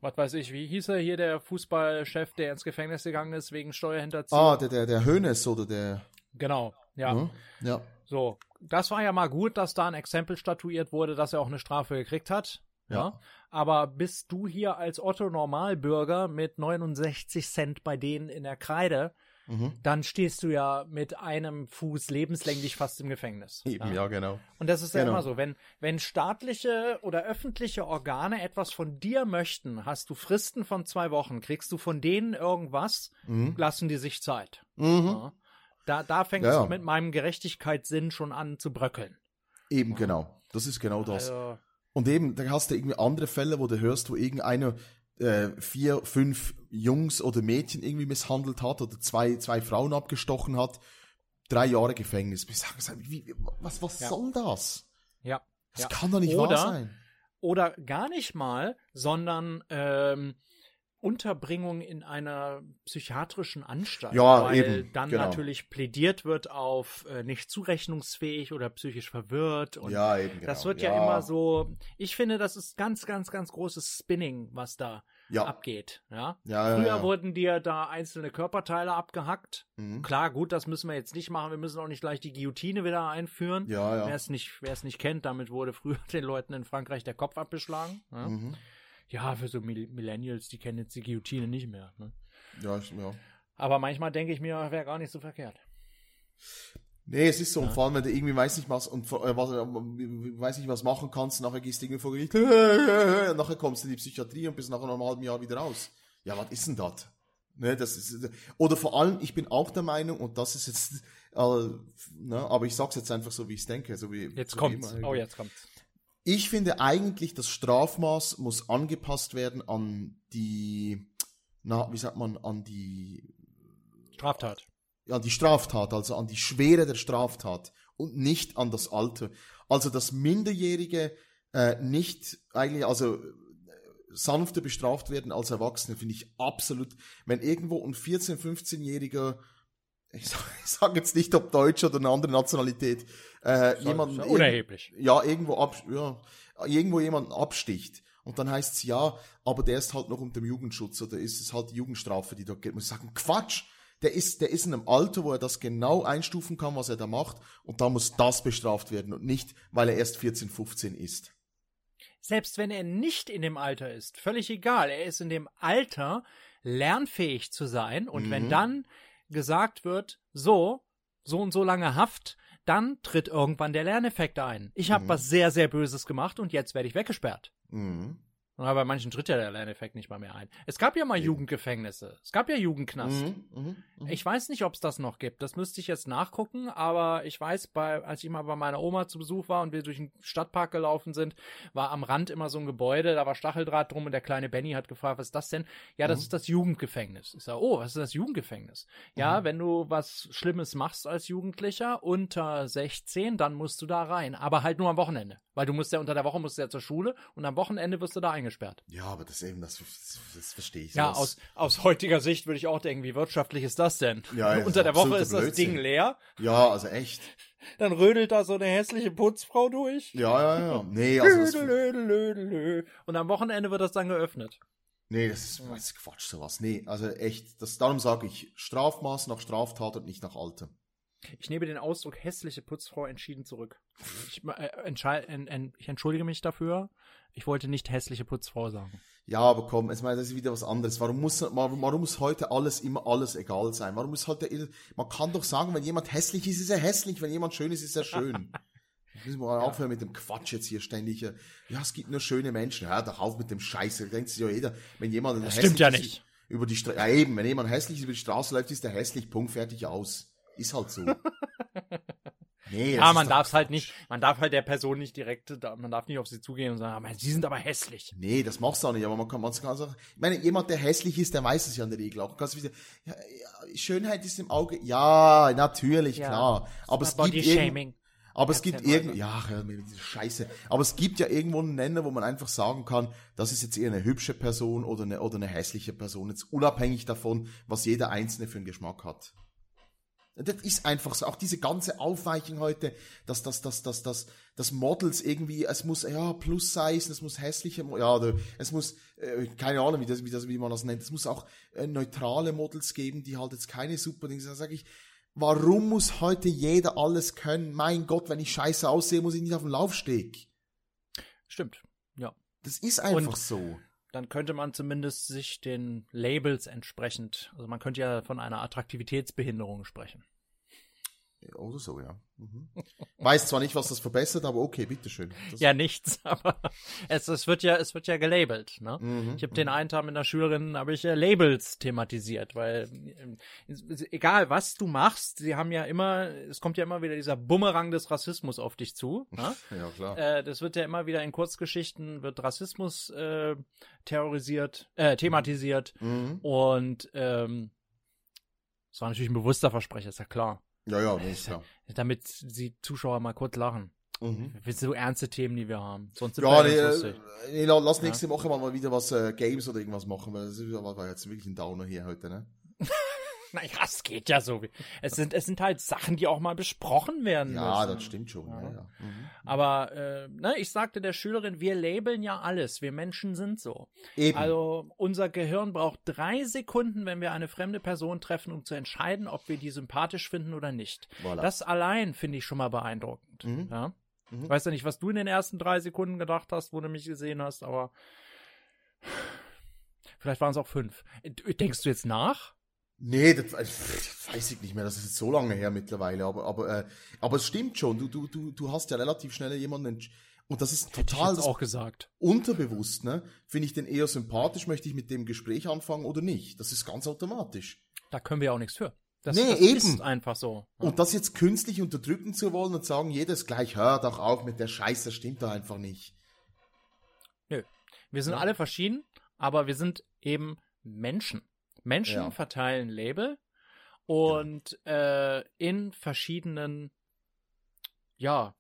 was weiß ich, wie hieß er hier, der Fußballchef, der ins Gefängnis gegangen ist wegen Steuerhinterziehung? Ah, der, der, der Hönes oder der. Genau, ja. Ne? Ja. So, das war ja mal gut, dass da ein Exempel statuiert wurde, dass er auch eine Strafe gekriegt hat. Ja. Ja. Aber bist du hier als Otto Normalbürger mit 69 Cent bei denen in der Kreide, Mhm. dann stehst du ja mit einem Fuß lebenslänglich fast im Gefängnis. Eben, ja, genau. Und das ist ja Genau. immer so, wenn, wenn staatliche oder öffentliche Organe etwas von dir möchten, hast du Fristen von zwei Wochen, kriegst du von denen irgendwas, Mhm. lassen die sich Zeit. Mhm. Ja. Da, da fängt Ja, es ja. mit meinem Gerechtigkeitssinn schon an zu bröckeln. Eben, genau. Das ist genau das. Also, Und eben, da hast du irgendwie andere Fälle, wo du hörst, wo irgendeiner äh, vier, fünf Jungs oder Mädchen irgendwie misshandelt hat oder zwei, zwei Frauen abgestochen hat. Drei Jahre Gefängnis. Wir sagen, so, wie, was, was Ja. soll das? ja. Das Ja. kann doch nicht Oder- wahr sein. Oder gar nicht mal, sondern ähm, Unterbringung in einer psychiatrischen Anstalt. Ja, weil eben, dann genau. natürlich plädiert wird auf äh, nicht zurechnungsfähig oder psychisch verwirrt. Und Ja, eben, genau. Das wird ja, immer so. Ich finde, das ist ganz, ganz, ganz großes Spinning, was da Ja, abgeht. Ja. ja, ja. Früher ja. wurden dir da einzelne Körperteile abgehackt. Mhm. Klar, gut, das müssen wir jetzt nicht machen. Wir müssen auch nicht gleich die Guillotine wieder einführen. Ja, Wer ja. es nicht, wer es nicht kennt, damit wurde früher den Leuten in Frankreich der Kopf abgeschlagen. Ja, Mhm. Ja für so Mill- Millennials, die kennen jetzt die Guillotine nicht mehr. Ne? Ja, ich- ja. Aber manchmal denke ich mir, wäre gar nicht so verkehrt. Nee, es ist so, Ja. und vor allem, wenn du irgendwie weiß nicht was und äh, was, äh, weiß nicht was machen kannst, nachher gehst du irgendwie vor Gericht, und nachher kommst du in die Psychiatrie und bist nach einem halben Jahr wieder raus. Ja, was ist denn das? Ne, das ist, oder vor allem, ich bin auch der Meinung, und das ist jetzt, äh, ne, aber ich sag's jetzt einfach so, wie ich's denke, so wie, Jetzt so kommt's. wie. Oh, jetzt kommt's. Ich finde eigentlich, das Strafmaß muss angepasst werden an die, na, wie sagt man, an die Straftat. an die Straftat, also an die Schwere der Straftat und nicht an das Alter. Also dass Minderjährige äh, nicht eigentlich, also äh, sanfter bestraft werden als Erwachsene, finde ich absolut. Wenn irgendwo ein 14-, 15-Jähriger, ich sage sag jetzt nicht, ob Deutsch oder eine andere Nationalität, äh, jemanden ja unerheblich. ja, irgendwo ab, ja, irgendwo jemanden absticht. Und dann heißt's ja, aber der ist halt noch unter dem Jugendschutz oder ist es halt die Jugendstrafe, die dort geht. Muss ich sagen, Quatsch. Der ist, der ist in einem Alter, wo er das genau einstufen kann, was er da macht. Und da muss das bestraft werden und nicht, weil er erst 14, 15 ist. Selbst wenn er nicht in dem Alter ist, völlig egal. Er ist in dem Alter, lernfähig zu sein. Und wenn Mhm. dann gesagt wird, so, so und so lange Haft, dann tritt irgendwann der Lerneffekt ein. Ich habe Mhm. was sehr, sehr Böses gemacht und jetzt werde ich weggesperrt. Mhm. Aber bei manchen tritt ja der Lerneffekt nicht mal mehr ein. Es gab ja mal Eben. Jugendgefängnisse. Es gab ja Jugendknast. Mhm. Mhm. Mhm. Ich weiß nicht, ob es das noch gibt. Das müsste ich jetzt nachgucken, aber ich weiß, bei, als ich mal bei meiner Oma zu Besuch war und wir durch den Stadtpark gelaufen sind, war am Rand immer so ein Gebäude, da war Stacheldraht drum und der kleine Benny hat gefragt, was ist das denn? Ja, das Mhm. ist das Jugendgefängnis. Ich sage, oh, was ist das Jugendgefängnis? Ja, Mhm. wenn du was Schlimmes machst als Jugendlicher unter 16, dann musst du da rein. Aber halt nur am Wochenende. Weil du musst ja unter der Woche musst du ja zur Schule und am Wochenende wirst du da eingesperrt. Ja, aber das eben, das, das, das verstehe ich. Ja, aus, aus heutiger Sicht würde ich auch denken, wie wirtschaftlich ist das denn? Ja, ja, das Unter der Woche ist das Blödsinn. Ding leer, Ja, also echt. dann rödelt da so eine hässliche Putzfrau durch. Ja, ja, ja. Nee, also das. Und am Wochenende wird das dann geöffnet. nee, das ist, das ist Quatsch, sowas. Nee, also echt, das, darum sage ich, Strafmaß nach Straftat und nicht nach Alter. Ich nehme den Ausdruck hässliche Putzfrau entschieden zurück. Ich, äh, ich entschuldige mich dafür. Ich wollte nicht hässliche Putzfrau sagen. Ja, aber komm, jetzt mal, das ist wieder was anderes. Warum muss, warum, warum muss heute alles immer alles egal sein? Warum muss heute, man kann doch sagen, wenn jemand hässlich ist, ist er hässlich, wenn jemand schön ist, ist er schön. Müssen wir mal aufhören mit dem Quatsch jetzt hier ständig. Ja, es gibt nur schöne Menschen. Hör doch auf mit dem Scheiß. Da denkt sich ja jeder, wenn jemand Das stimmt ja nicht. Über die Stra ja, eben, wenn jemand hässlich über die Straße läuft, ist er hässlich. Punkt, fertig, aus. Ist halt so. Nee, das Ja, man darf es halt nicht, man darf halt der Person nicht direkt, man darf nicht auf sie zugehen und sagen, sie sind aber hässlich. Nee, das machst du auch nicht, aber man kann, man kann sagen, ich meine, jemand, der hässlich ist, der weiß es ja in der Regel auch. Ganz wieder, ja, ja, Schönheit ist im Auge, ja, natürlich, Ja. klar. Aber es gibt irgend, Shaming. aber es gibt mal, irgend, ne? ja, Scheiße. Aber es gibt ja irgendwo einen Nenner, wo man einfach sagen kann, das ist jetzt eher eine hübsche Person oder eine, oder eine hässliche Person, jetzt unabhängig davon, was jeder Einzelne für einen Geschmack hat. Das ist einfach so. Auch diese ganze Aufweichung heute, dass das, das, das, das, das Models irgendwie, es muss ja plus size, es muss hässliche, ja, es muss, äh, keine Ahnung, wie das, wie das, wie man das nennt. Es muss auch äh, neutrale Models geben, die halt jetzt keine super Dinge. sind. Da sage ich, warum muss heute jeder alles können? Mein Gott, wenn ich scheiße aussehe, muss ich nicht auf den Laufsteg. Stimmt. Ja. Das ist einfach Und- so. Dann könnte man zumindest sich den Labels entsprechend, also man könnte ja von einer Attraktivitätsbehinderung sprechen. Oder so, ja. Mhm. Weiß zwar nicht, was das verbessert, aber okay, bitteschön. Das, Ja, nichts, aber es, es wird ja, es wird ja gelabelt, ne? Mhm. Ich habe den einen Tag mit einer Schülerin, habe ich äh, Labels thematisiert, weil ähm, egal was du machst, sie haben ja immer, es kommt ja immer wieder dieser Bumerang des Rassismus auf dich zu. Ne? ja, klar. äh, das wird ja immer wieder in Kurzgeschichten, wird Rassismus äh, terrorisiert, äh, thematisiert Mhm. und ähm, das war natürlich ein bewusster Versprecher, ist ja klar. Ja, ja, nee, ist klar. Damit die Zuschauer mal kurz lachen. Mhm. Das sind so ernste Themen, die wir haben. Sonst Ja, nee, ja äh, nee, la- lass nächste Woche mal wieder was äh, Games oder irgendwas machen, weil das ist- war jetzt wirklich ein Downer hier heute, ne? Naja, es geht ja so. Es sind, es sind halt Sachen, die auch mal besprochen werden Ja, müssen. das stimmt schon. Ja. Ja, Mhm. Aber äh, ne, ich sagte der Schülerin, wir labeln ja alles. Wir Menschen sind so. Eben. Also unser Gehirn braucht drei Sekunden, wenn wir eine fremde Person treffen, um zu entscheiden, ob wir die sympathisch finden oder nicht. Voilà. Das allein finde ich schon mal beeindruckend. Mhm. Ja? Mhm. Ich weiß ja nicht, was du in den ersten drei Sekunden gedacht hast, wo du mich gesehen hast, aber vielleicht waren es auch fünf. Denkst du jetzt nach? Nee, das, äh, weiß ich nicht mehr, das ist jetzt so lange her mittlerweile, aber, aber, äh, aber es stimmt schon, du, du, du, du hast ja relativ schnell jemanden, und das ist total das auch gesagt. unterbewusst, ne? Finde ich den eher sympathisch, möchte ich mit dem Gespräch anfangen oder nicht? Das ist ganz automatisch. Da können wir auch nichts für. Das, Nee, das eben. ist einfach so. Und das jetzt künstlich unterdrücken zu wollen und sagen, jeder ist gleich, hör doch auf mit der Scheiße, das stimmt doch einfach nicht. Nö. Wir sind Ja. alle verschieden, aber wir sind eben Menschen. Menschen Ja. verteilen Label und äh, in verschiedenen, ja,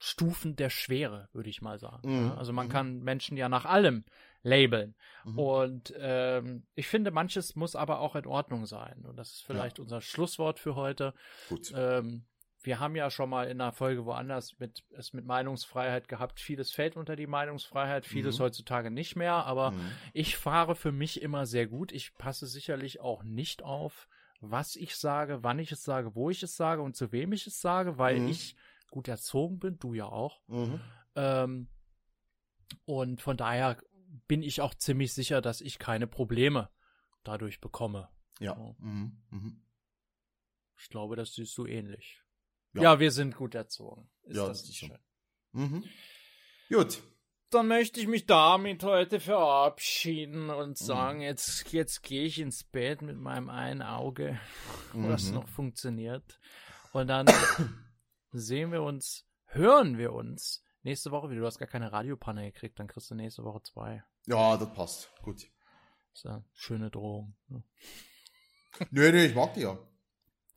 Stufen der Schwere, würde ich mal sagen. Mhm. Ja, Also man Mhm. kann Menschen ja nach allem labeln. Mhm. Und ähm, ich finde, manches muss aber auch in Ordnung sein. Und das ist vielleicht unser Schlusswort für heute. Gut. Ähm, wir haben ja schon mal in einer Folge woanders mit, es mit Meinungsfreiheit gehabt. Vieles fällt unter die Meinungsfreiheit, vieles Mhm. heutzutage nicht mehr. Aber Mhm. ich fahre für mich immer sehr gut. Ich passe sicherlich auch nicht auf, was ich sage, wann ich es sage, wo ich es sage und zu wem ich es sage, weil Mhm. ich gut erzogen bin, du ja auch. Mhm. Ähm, und von daher bin ich auch ziemlich sicher, dass ich keine Probleme dadurch bekomme. Ja. So. Mhm. Mhm. Ich glaube, das siehst du ähnlich. Ja. Ja, wir sind gut erzogen. Ist Ja, das nicht so. schön? Mhm. Gut. Dann möchte ich mich damit heute verabschieden Mhm. und sagen, jetzt, jetzt gehe ich ins Bett mit meinem einen Auge, was Mhm. noch funktioniert. Und dann sehen wir uns, hören wir uns nächste Woche wieder. Du hast gar keine Radiopanne gekriegt, dann kriegst du nächste Woche zwei. Ja, das passt. Gut. Das ist ja eine schöne Drohung. ne? Nö, nö, ich mag die ja.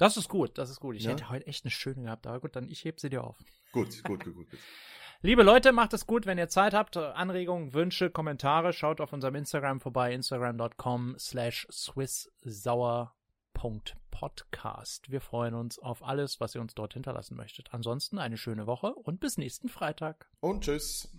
Das ist gut, das ist gut. Ich Ja. hätte heute echt eine schöne gehabt, aber gut, dann ich heb sie dir auf. Gut, gut, gut, gut. gut. Liebe Leute, macht es gut, wenn ihr Zeit habt. Anregungen, Wünsche, Kommentare, schaut auf unserem Instagram vorbei, instagram.com slash swisssauer.podcast. Wir freuen uns auf alles, was ihr uns dort hinterlassen möchtet. Ansonsten eine schöne Woche und bis nächsten Freitag. Und tschüss.